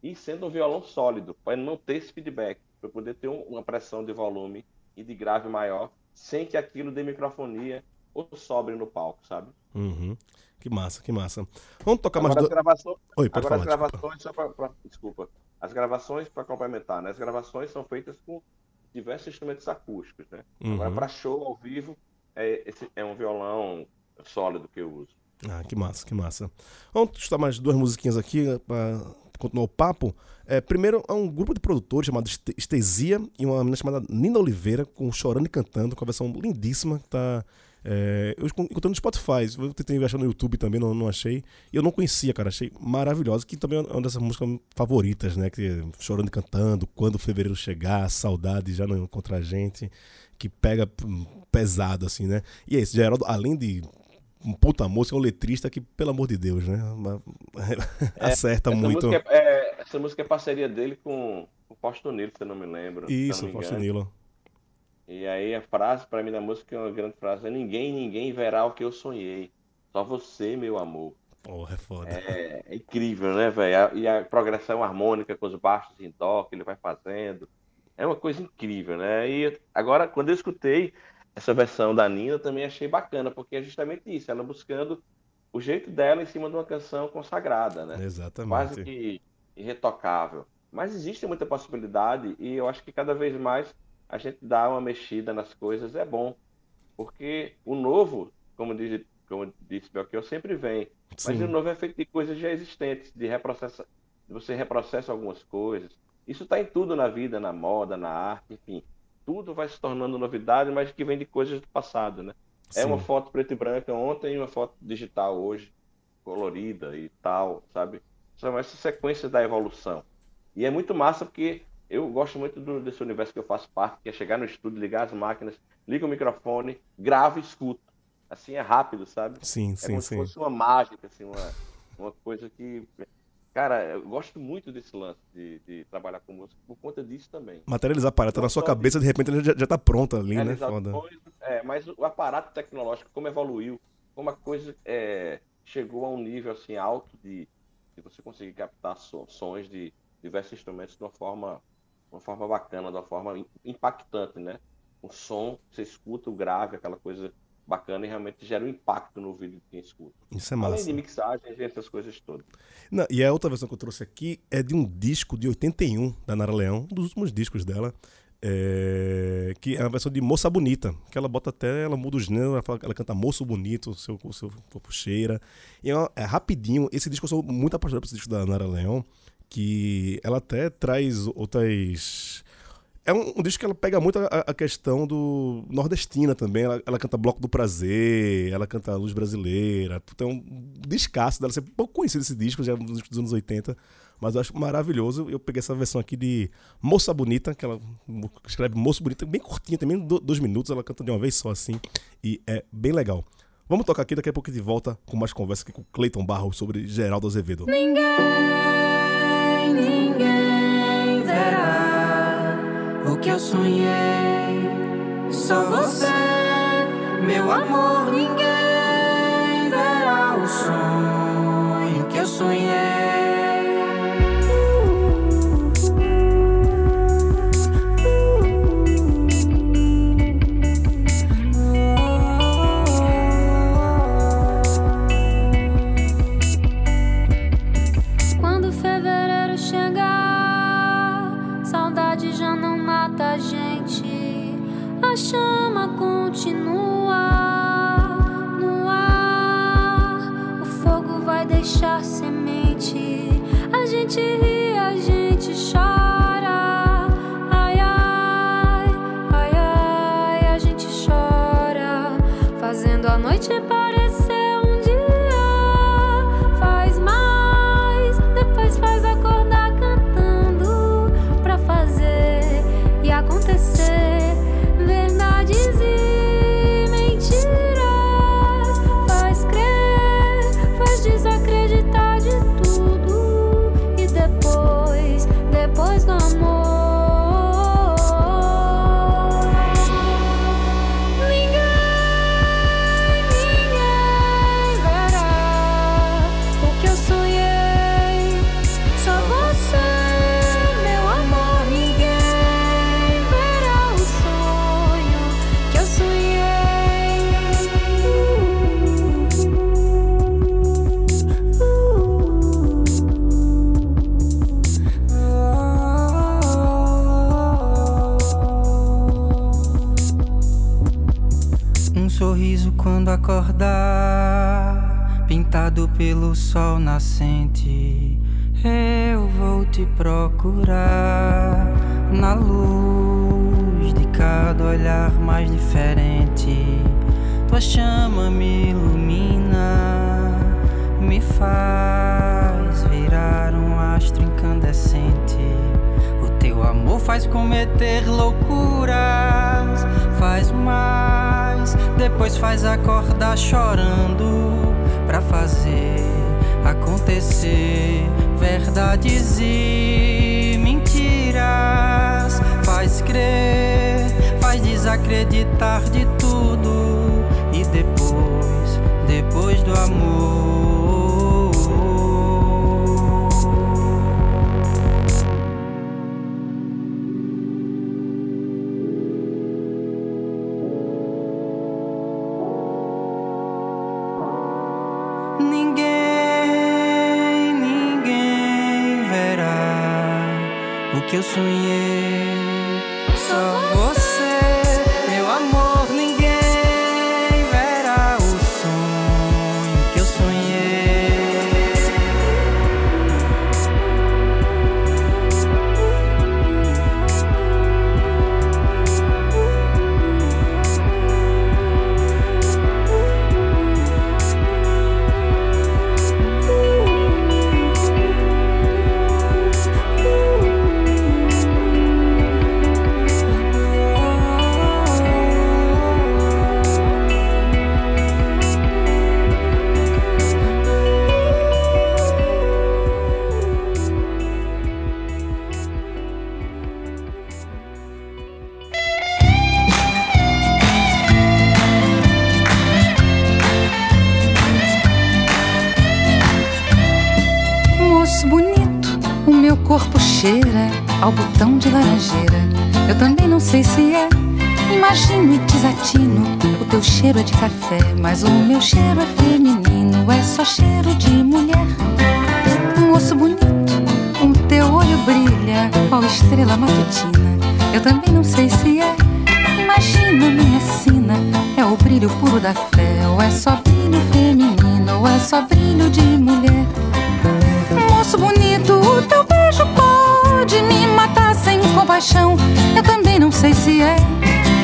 e sendo um violão sólido, para não ter esse feedback, para poder ter um- uma pressão de volume e de grave maior, sem que aquilo dê microfonia ou sobre no palco, sabe? Uhum. Que massa, que massa. Vamos tocar mais Agora as duas. gravações, Oi, pode agora as falar. desculpa. gravações, só pra, pra- desculpa, as gravações para complementar, né? As gravações são feitas com diversos instrumentos acústicos, né? Agora Uhum. para show ao vivo é, esse, é um violão sólido que eu uso. Ah, que massa, que massa. Vamos testar mais duas musiquinhas aqui para continuar o papo. É, primeiro, é um grupo de produtores chamado Este- Estesia e uma menina chamada Nina Oliveira, com Chorando e Cantando, com a versão lindíssima que tá. É, eu encontrei no Spotify, eu tentei achar no YouTube também, não, não achei. E eu não conhecia, cara, achei maravilhosa, que também é uma dessas músicas favoritas, né? Que é Chorando e Cantando, Quando o Fevereiro Chegar, Saudade já não encontra a gente, que pega pesado, assim, né? E é isso, Geraldo, além de um puta música, é um letrista que, pelo amor de Deus, né? Uma- Acerta Essa muito. música é, é- essa música é parceria dele com o Posto Nilo, se eu não me lembro. Isso, não me Fausto engano. Nilo. E aí a frase, pra mim, da música é uma grande frase: é Ninguém, ninguém verá o que eu sonhei. Só você, meu amor. Porra, é foda. É, é incrível, né, velho? E a progressão harmônica com os baixos em dó que ele vai fazendo. É uma coisa incrível, né? E agora, quando eu escutei essa versão da Nina, também achei bacana, porque é justamente isso, ela buscando o jeito dela em cima de uma canção consagrada, né? Exatamente. quase que irretocável. Mas existe muita possibilidade e eu acho que cada vez mais a gente dá uma mexida nas coisas é bom. Porque o novo, como diz, como disse Belchior, sempre vem. Mas Sim. o novo é feito de coisas já existentes, de reprocessa, você reprocessa algumas coisas. Isso está em tudo na vida, na moda, na arte, enfim. Tudo vai se tornando novidade, mas que vem de coisas do passado, né? É Sim. uma foto preto e branca ontem e uma foto digital hoje, colorida e tal, sabe? São essas sequências da evolução. E é muito massa porque eu gosto muito do- desse universo que eu faço parte, que é chegar no estúdio, ligar as máquinas, liga o microfone, gravo e escuto. Assim é rápido, sabe? Sim, É sim, como se sim. fosse uma mágica, assim, uma, uma coisa que. Cara, eu gosto muito desse lance de, de trabalhar com música por conta disso também. Materializar a parada tá na sua cabeça, de repente já, já tá pronta ali, né? Foda. é, mas o aparato tecnológico, como evoluiu, como a coisa é, chegou a um nível assim alto de, de você conseguir captar so- sons de diversos instrumentos de uma forma, uma forma bacana, de uma forma im- impactante, né? O som, você escuta o grave, aquela coisa bacana e realmente gera um impacto no ouvido de quem escuta. Isso é Além massa. de mixagem, essas coisas todas. Não, e a outra versão que eu trouxe aqui é de um disco de 81 da Nara Leão, um dos últimos discos dela, é, que é a versão de Moça Bonita, que ela bota até, ela muda o gênero, ela, fala- ela canta Moço Bonito, seu, seu corpo cheira. E é, uma- é rapidinho, esse disco eu sou muito apaixonado por esse disco da Nara Leão, que ela até traz outras. É um, um disco que ela pega muito a, a questão do nordestina também. Ela, ela canta Bloco do Prazer, ela canta Luz Brasileira. Puta, É um descasso dela. Você pouco conhecido esse disco, já é um dos dos anos 80. Mas eu acho maravilhoso. Eu peguei essa versão aqui de Moça Bonita, que ela escreve Moço Bonita, bem curtinha também, do- dois minutos. Ela canta de uma vez só assim. E é bem legal. Vamos tocar aqui, daqui a pouco gente volta com mais conversa aqui com o Cleiton Barros sobre Geraldo Azevedo. Ninguém, ninguém verá o que eu sonhei. Só você, meu amor. Ninguém verá o sonho que eu sonhei. Continua no ar. O fogo vai deixar semente. A gente ri, procurar na luz de cada olhar mais diferente. Tua chama me ilumina, me faz virar um astro incandescente. O teu amor faz cometer loucuras, faz mais, depois faz acordar chorando pra fazer acontecer verdades e Faz crer, faz desacreditar de tudo e depois, depois do amor. Mas o meu cheiro é feminino. É só cheiro de mulher. Moço bonito, o teu olho brilha qual estrela matutina. Eu também não sei se é. Imagino a minha sina. É o brilho puro da fé. Ou é só brilho feminino. Ou é só brilho de mulher. Moço bonito, o teu beijo pode me matar sem compaixão. Eu também não sei se é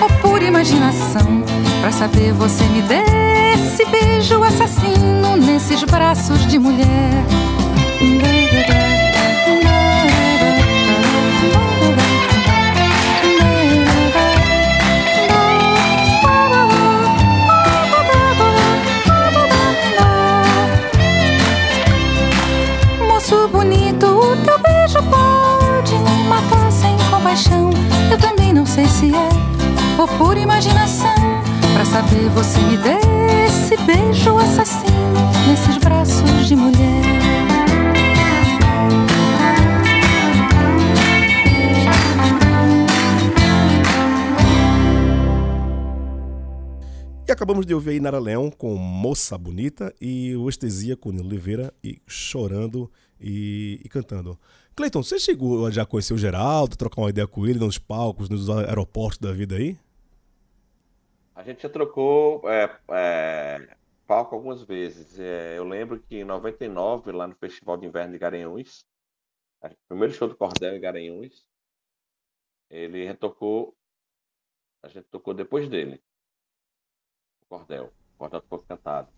ou pura imaginação. Pra saber, você me dê braços de mulher. E acabamos de ouvir aí Nara Leão com Moça Bonita e o Estesia com Nilo Oliveira e chorando e, e cantando. Cleiton, você chegou a já conhecer o Geraldo, trocar uma ideia com ele nos palcos, nos aeroportos da vida aí? A gente já trocou é, é, palco algumas vezes. É, eu lembro que em 99, lá no Festival de Inverno de Garanhuns, primeiro show do Cordel em Garanhuns, ele retocou, a gente tocou depois dele, Cordel. Cordel ficou cantado.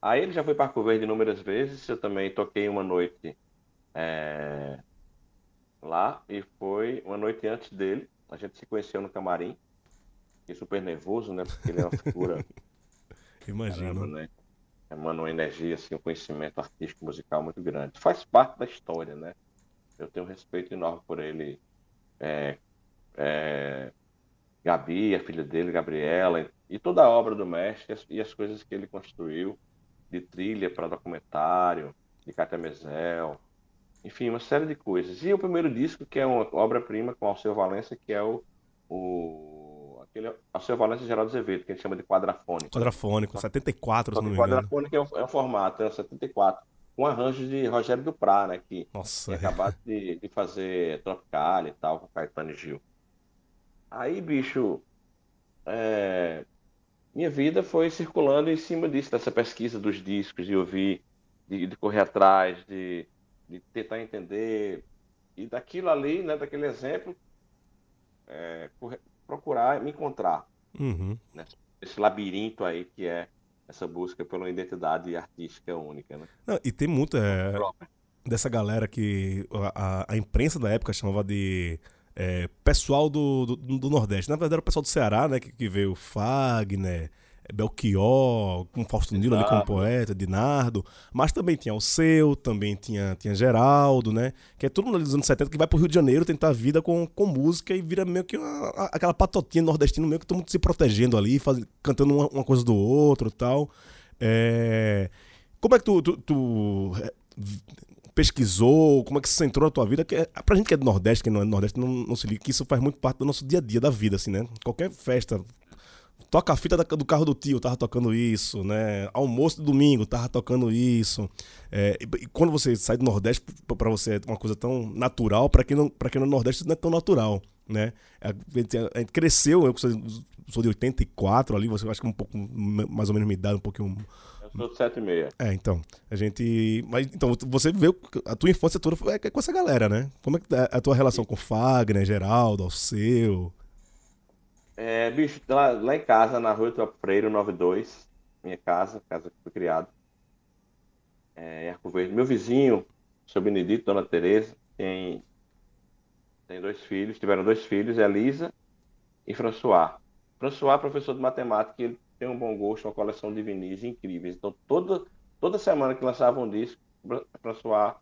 Aí ele já foi para Arco Verde inúmeras vezes, eu também toquei uma noite é, lá, e foi uma noite antes dele, a gente se conheceu no camarim, fiquei super nervoso, né, porque ele é uma figura Imagino. Caramba, né? Emana uma energia, assim, um conhecimento artístico musical muito grande. Faz parte da história, né? Eu tenho um respeito enorme por ele. É, é, Gabi, a filha dele, Gabriela, e toda a obra do mestre e as, as coisas que ele construiu, de trilha para documentário, de Cátia Mesel, enfim, uma série de coisas. E o primeiro disco, que é uma obra-prima com Alceu Valença, que é o, o aquele Alceu Valença e Geraldo Azevedo, que a gente chama de quadrafônico. Quadrafônico, 74, Só se não me engano. quadrafônico é um, é um formato, é um 74, com arranjos de Rogério Duprá, né, que Nossa, tinha acabado de, de fazer Tropical e tal, com Caetano e Gil. Aí, bicho, é, minha vida foi circulando em cima disso, dessa pesquisa dos discos, de ouvir, de, de correr atrás, de, de tentar entender, e daquilo ali, né, daquele exemplo, é, procurar me encontrar Uhum. esse labirinto aí que é essa busca pela identidade artística única, né? Não, e tem muita é, dessa galera que a, a- a imprensa da época chamava de é, pessoal do, do, do Nordeste. Na verdade, era o pessoal do Ceará, né? Que, que veio Fagner, Belchior, com Fausto Nilo ali como poeta, Dinardo. Mas também tinha o seu, também tinha, tinha Geraldo, né? Que é todo mundo ali dos anos 70 que vai pro Rio de Janeiro tentar a vida com, com música e vira meio que uma- aquela patotinha nordestina, meio que todo mundo se protegendo ali, faz- cantando uma, uma coisa do outro e tal. É, Como é que tu, tu- tu, pesquisou? Como é que isso entrou na tua vida? Que é, pra gente que é do Nordeste, que não é do Nordeste, não, não se liga que isso faz muito parte do nosso dia a dia, da vida, assim, né? Qualquer festa. Toca a fita do carro do tio, tava tocando isso, né? Almoço de domingo, tava tocando isso. É, e, quando você sai do Nordeste, p- pra você é uma coisa tão natural, pra quem não, quem não é Nordeste, não é tão natural, né? A gente, a gente cresceu, eu sou, de 84 ali, você acha que um pouco, mais ou menos me idade, um pouquinho sou 7 e meia. é, então. A gente. Mas então, você vê a tua infância toda foi- é com essa galera, né? Como é que tá a tua relação com Fagner, Geraldo, Alceu? É, bicho, lá, lá em casa, na rua do Freire 92, minha casa, casa que fui criado, é, Arco Verde. Meu vizinho, seu Benedito, Dona Tereza, tem, tem dois filhos, tiveram dois filhos, Elisa e François. François, professor de matemática, ele tem um bom gosto, uma coleção de vinis incríveis. Então, toda, toda semana que lançava um disco, Fra- François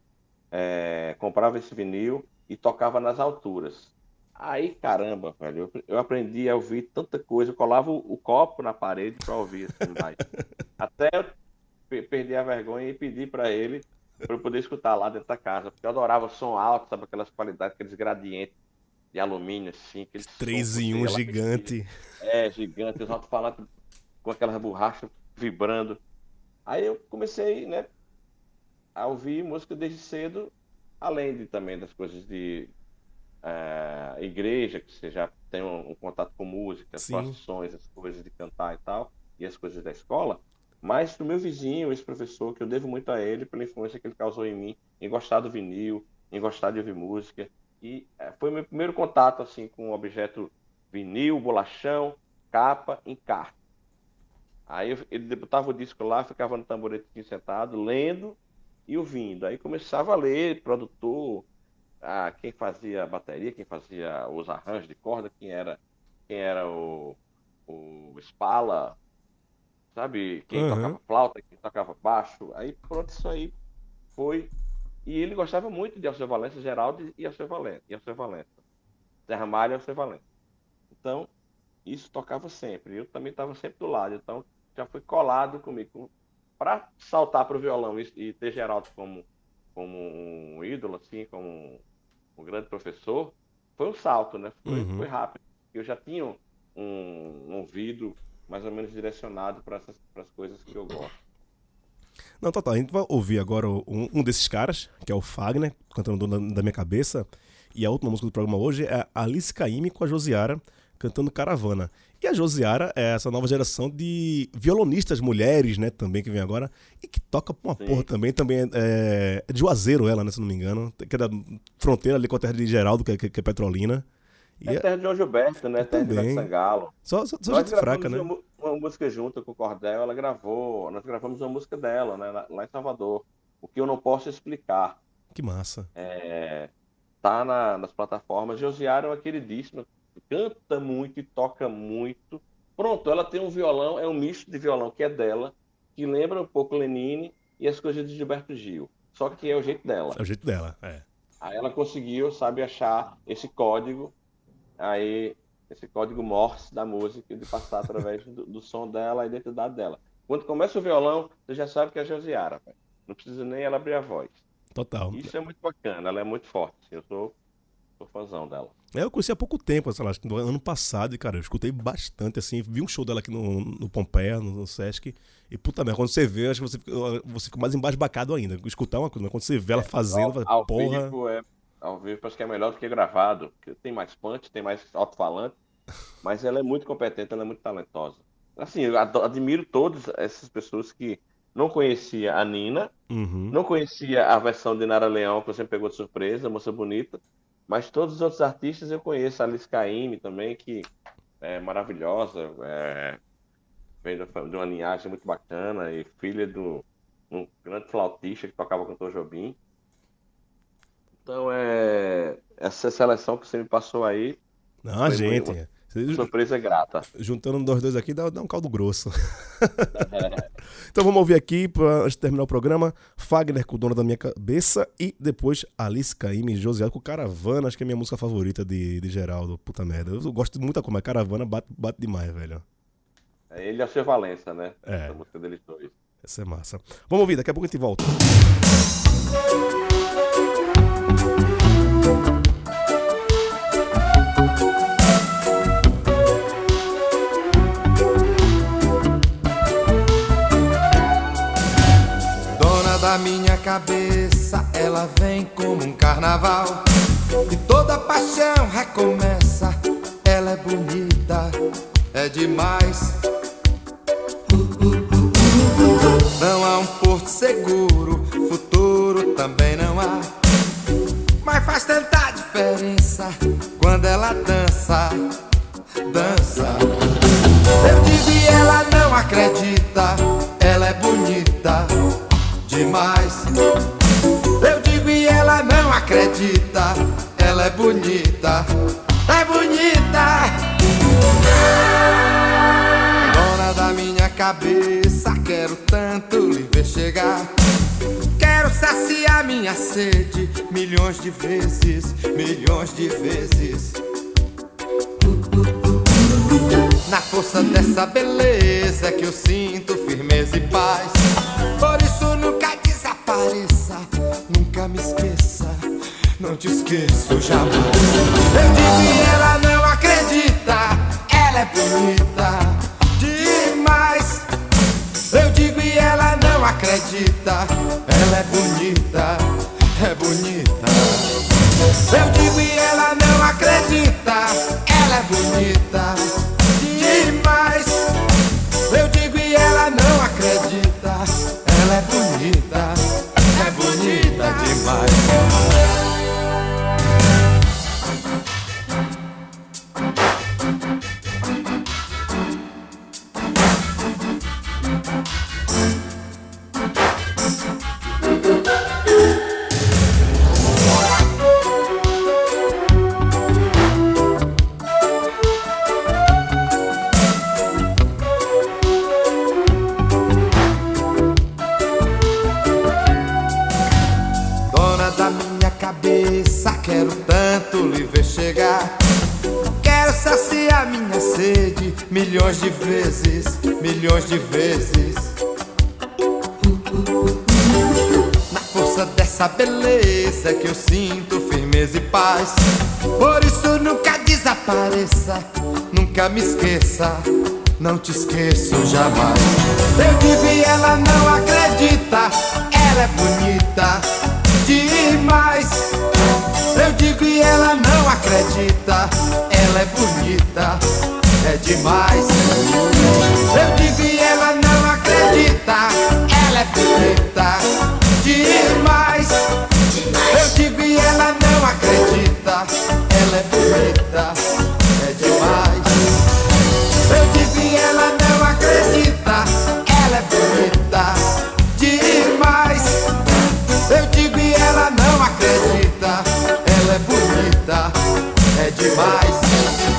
é, comprava esse vinil e tocava nas alturas. Aí, caramba, velho, eu, eu aprendi a ouvir tanta coisa. Eu colava o, o copo na parede para ouvir assim. Até eu pe- perder a vergonha e pedir para ele para eu poder escutar lá dentro da casa. Porque eu adorava som alto, sabe? Aquelas qualidades, aqueles gradientes de alumínio, assim. Aqueles 3 em 1 gigante. é, gigante, os alto-falantes com aquelas borrachas vibrando. Aí eu comecei, né, a ouvir música desde cedo, além de também das coisas de eh, igreja, que você já tem um, um contato com música, as Sim. procissões, as coisas de cantar e tal, e as coisas da escola. Mas do meu vizinho, esse professor, que eu devo muito a ele pela influência que ele causou em mim, em gostar do vinil, em gostar de ouvir música. E eh, foi o meu primeiro contato assim com o objeto vinil, bolachão, capa, encarte. Aí eu- ele botava o disco lá, ficava no tamboretinho sentado, lendo e ouvindo. Aí começava a ler, produtor, ah, quem fazia a bateria, quem fazia os arranjos de corda, quem era, quem era o, o Spala, sabe? Quem Uhum. tocava flauta, quem tocava baixo. Aí pronto, isso aí foi. E ele gostava muito de Alceu Valença, Geraldo e Alceu Valença. E Alceu Valença. Zé Ramalho e Alceu Valença. Então, isso tocava sempre. Eu também estava sempre do lado. Então, já foi colado comigo. Para saltar para o violão e, e ter Geraldo como, como um ídolo, assim, como um, grande professor, foi um salto, né? Foi, Uhum. foi rápido. Eu já tinha um, um ouvido mais ou menos direcionado para as coisas que eu gosto. Não, total. A gente vai ouvir agora um, um desses caras, que é o Fagner, cantando Dona da Minha Cabeça. E a última música do programa hoje é a Alice Caymmi com a Josiara, cantando Caravana. E a Josiara é essa nova geração de violonistas mulheres, né, também, que vem agora, e que toca uma Sim. porra também, também é, é de Juazeiro ela, né, se não me engano, que é da fronteira ali com a terra de Geraldo, que é, que é Petrolina. E É é terra de João Gilberto, né? Terra de Também. Ivete Sangalo. só, só, só gente fraca, né? Uma, uma música junto com o Cordel, ela gravou, nós gravamos uma música dela, né, lá- lá em Salvador. O que eu não posso explicar. Que massa. É, tá na- nas plataformas. Josiara é uma queridíssima, canta muito e toca muito. Pronto, ela tem um violão, é um misto de violão que é dela, que lembra um pouco Lenine e as coisas de Gilberto Gil. Só que é o jeito dela. É o jeito dela, é. Aí ela conseguiu, sabe, achar esse código, aí esse código Morse da música, de passar através do, do som dela, a identidade dela. Quando começa o violão, você já sabe que é Josiara, velho. Não precisa nem ela abrir a voz. Total. Isso é muito bacana, ela é muito forte. Eu sou, sou fãzão dela. É, eu conheci há pouco tempo, sei lá, acho que no ano passado, e, cara, eu escutei bastante, assim, vi um show dela aqui no, no Pompeia, no, no Sesc, e puta merda, quando você vê, acho que você, fica- você fica mais embasbacado ainda. Escutar uma coisa, mas quando você vê ela fazendo, Ao, fala, ao porra, vivo é, ao vivo acho que é melhor do que gravado, porque tem mais punch, tem mais alto-falante, mas ela é muito competente, ela é muito talentosa. Assim, eu admiro todas essas pessoas que não conhecia a Nina, uhum, Não conhecia a versão de Nara Leão, que você pegou de surpresa, Moça Bonita, mas todos os outros artistas eu conheço. A Alice Caymmi também, que é maravilhosa, é, vem de uma linhagem muito bacana e filha do um grande flautista que tocava com o Jobim. Então, é, essa seleção que você me passou aí, não, gente, você- surpresa grata. juntando nós dois aqui, dá, dá um caldo grosso. Então vamos ouvir aqui, pra, antes de terminar o programa, Fagner com o Dono da Minha Cabeça, e depois Alice Caymmi e Josiado com Caravana, acho que é a minha música favorita de, de Geraldo, puta merda. Eu gosto muito da como é Caravana, bate, bate demais, velho. É Ele e a Seu Valença, né? É. Essa música deles dois. Essa é massa. Vamos ouvir, daqui a pouco a gente volta. Dona minha cabeça, ela vem como um carnaval. E toda paixão recomeça. Ela é bonita, é demais. Não há um porto seguro, futuro também não há. Mas faz tanta diferença quando ela dança, dança. Eu digo e ela não acredita, ela é bonita demais. Eu digo e ela não acredita, ela é bonita, é bonita. Dona da minha cabeça, quero tanto lhe ver chegar. Quero saciar minha sede milhões de vezes, milhões de vezes. Na força dessa beleza que eu sinto firmeza e paz. Eu digo e ela não acredita, ela é bonita demais. Eu digo e ela não acredita, ela é bonita, é bonita. Eu digo Thank you.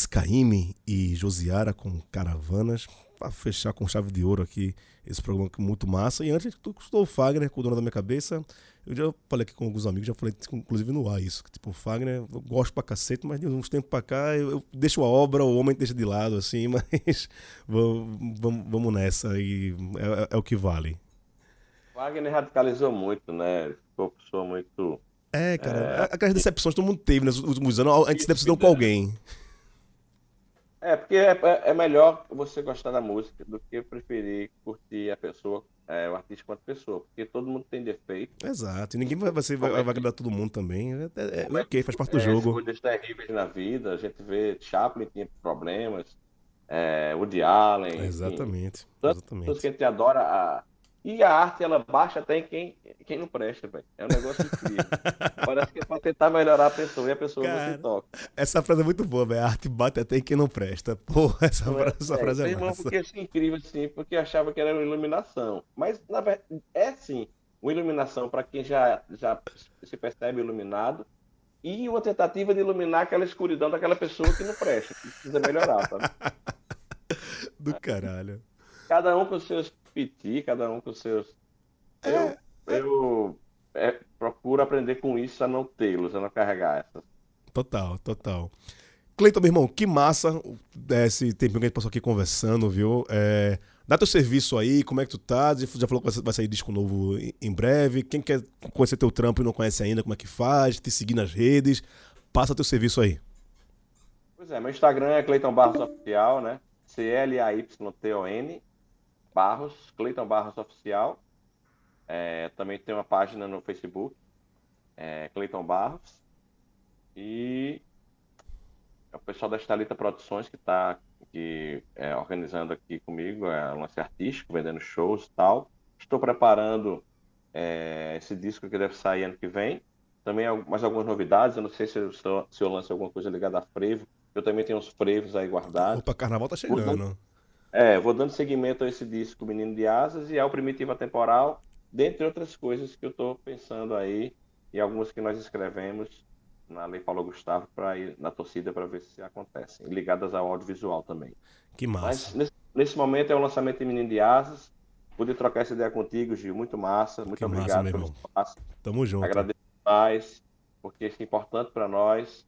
Luiz Caime e Josiara com Caravanas, para fechar com chave de ouro aqui esse programa que é muito massa. E antes tu estou o Fagner com o dono da minha cabeça. Eu já falei aqui com alguns amigos, já falei inclusive no ar isso, que tipo, o Fagner, eu gosto pra cacete, mas de uns tempos pra cá eu, eu deixo a obra, o homem deixa de lado, assim, mas vamos, vamos, vamos nessa e é, é, é o que vale. Wagner radicalizou muito, né? Ficou uma pessoa muito. É, cara, é... aquelas decepções todo mundo teve né, nos últimos anos, a gente se decepcionou com alguém. É, porque é, é, é, melhor você gostar da música do que preferir curtir a pessoa, é, o artista quanto pessoa, porque todo mundo tem defeito. Exato, e ninguém vai, você vai, é vai agradar todo mundo também. É, é, é, é ok, faz parte do jogo. Coisas terríveis na vida, a gente vê Chaplin tinha problemas, é, Woody Allen. Exatamente. Enfim, exatamente. Tanto que a gente adora a, e a arte, ela baixa até em quem, quem não presta, velho. É um negócio incrível. Parece que é pra tentar melhorar a pessoa e a pessoa não Cara, se toca. Essa frase é muito boa, velho. A arte bate até em quem não presta. Pô, essa, Não é? frase, essa É, frase é meu irmão, massa. porque achei incrível assim, porque achava que era uma iluminação. Mas, na verdade, é sim, uma iluminação para quem já, já se percebe iluminado e uma tentativa de iluminar aquela escuridão daquela pessoa que não presta, que precisa melhorar, sabe? Do caralho. Cada um com os seus piti, cada um com os seus. Eu, eu é, procuro aprender com isso a não tê-los, a não carregar essas. Total, total. Cleiton, meu irmão, que massa é, esse tempinho que a gente passou aqui conversando, viu? É, dá teu serviço aí, como é que tu tá? Já falou que vai sa- vai sair disco novo em- em breve. Quem quer conhecer teu trampo e não conhece ainda, como é que faz? Te seguir nas redes. Passa teu serviço aí. Pois é, meu Instagram é Cleiton Barros Oficial, né? C-L-A-Y-T-O-N Barros, Cleiton Barros Oficial. É, também tem uma página no Facebook, é, Cleiton Barros. E é o pessoal da Estalita Produções que está é, organizando aqui comigo, é um lance artístico, vendendo shows e tal. Estou preparando é, esse disco que deve sair ano que vem. Também mais algumas novidades, eu não sei se eu, se eu- lanço alguma coisa ligada a frevo. Eu também tenho uns frevos aí guardados. Opa, carnaval tá chegando. É, vou dando seguimento a esse disco Menino de Asas e ao Primitiva Temporal, dentre outras coisas que eu estou pensando aí e algumas que nós escrevemos na Lei Paulo Gustavo para ir na torcida para ver se acontecem, ligadas ao audiovisual também. Que Mas massa. nesse, nesse momento é o lançamento de Menino de Asas. Poder trocar essa ideia contigo, Gil, muito massa, muito Que massa, obrigado meu pelo espaço. Tamo junto. Agradeço mais, porque isso é importante para nós.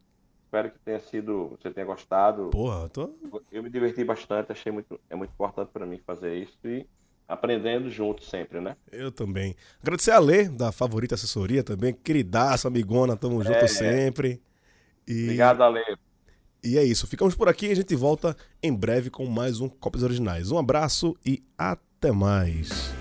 Espero que tenha sido, você tenha gostado. Porra, tô. Eu me diverti bastante, achei muito, é muito importante para mim fazer isso e aprendendo junto sempre, né? Eu também. Agradecer a Lê, da Favorita Assessoria também. Queridaça, amigona, tamo junto É. sempre. E, Obrigado, Ale. e é isso. Ficamos por aqui e a gente volta em breve com mais um Cópias Originais. Um abraço e até mais.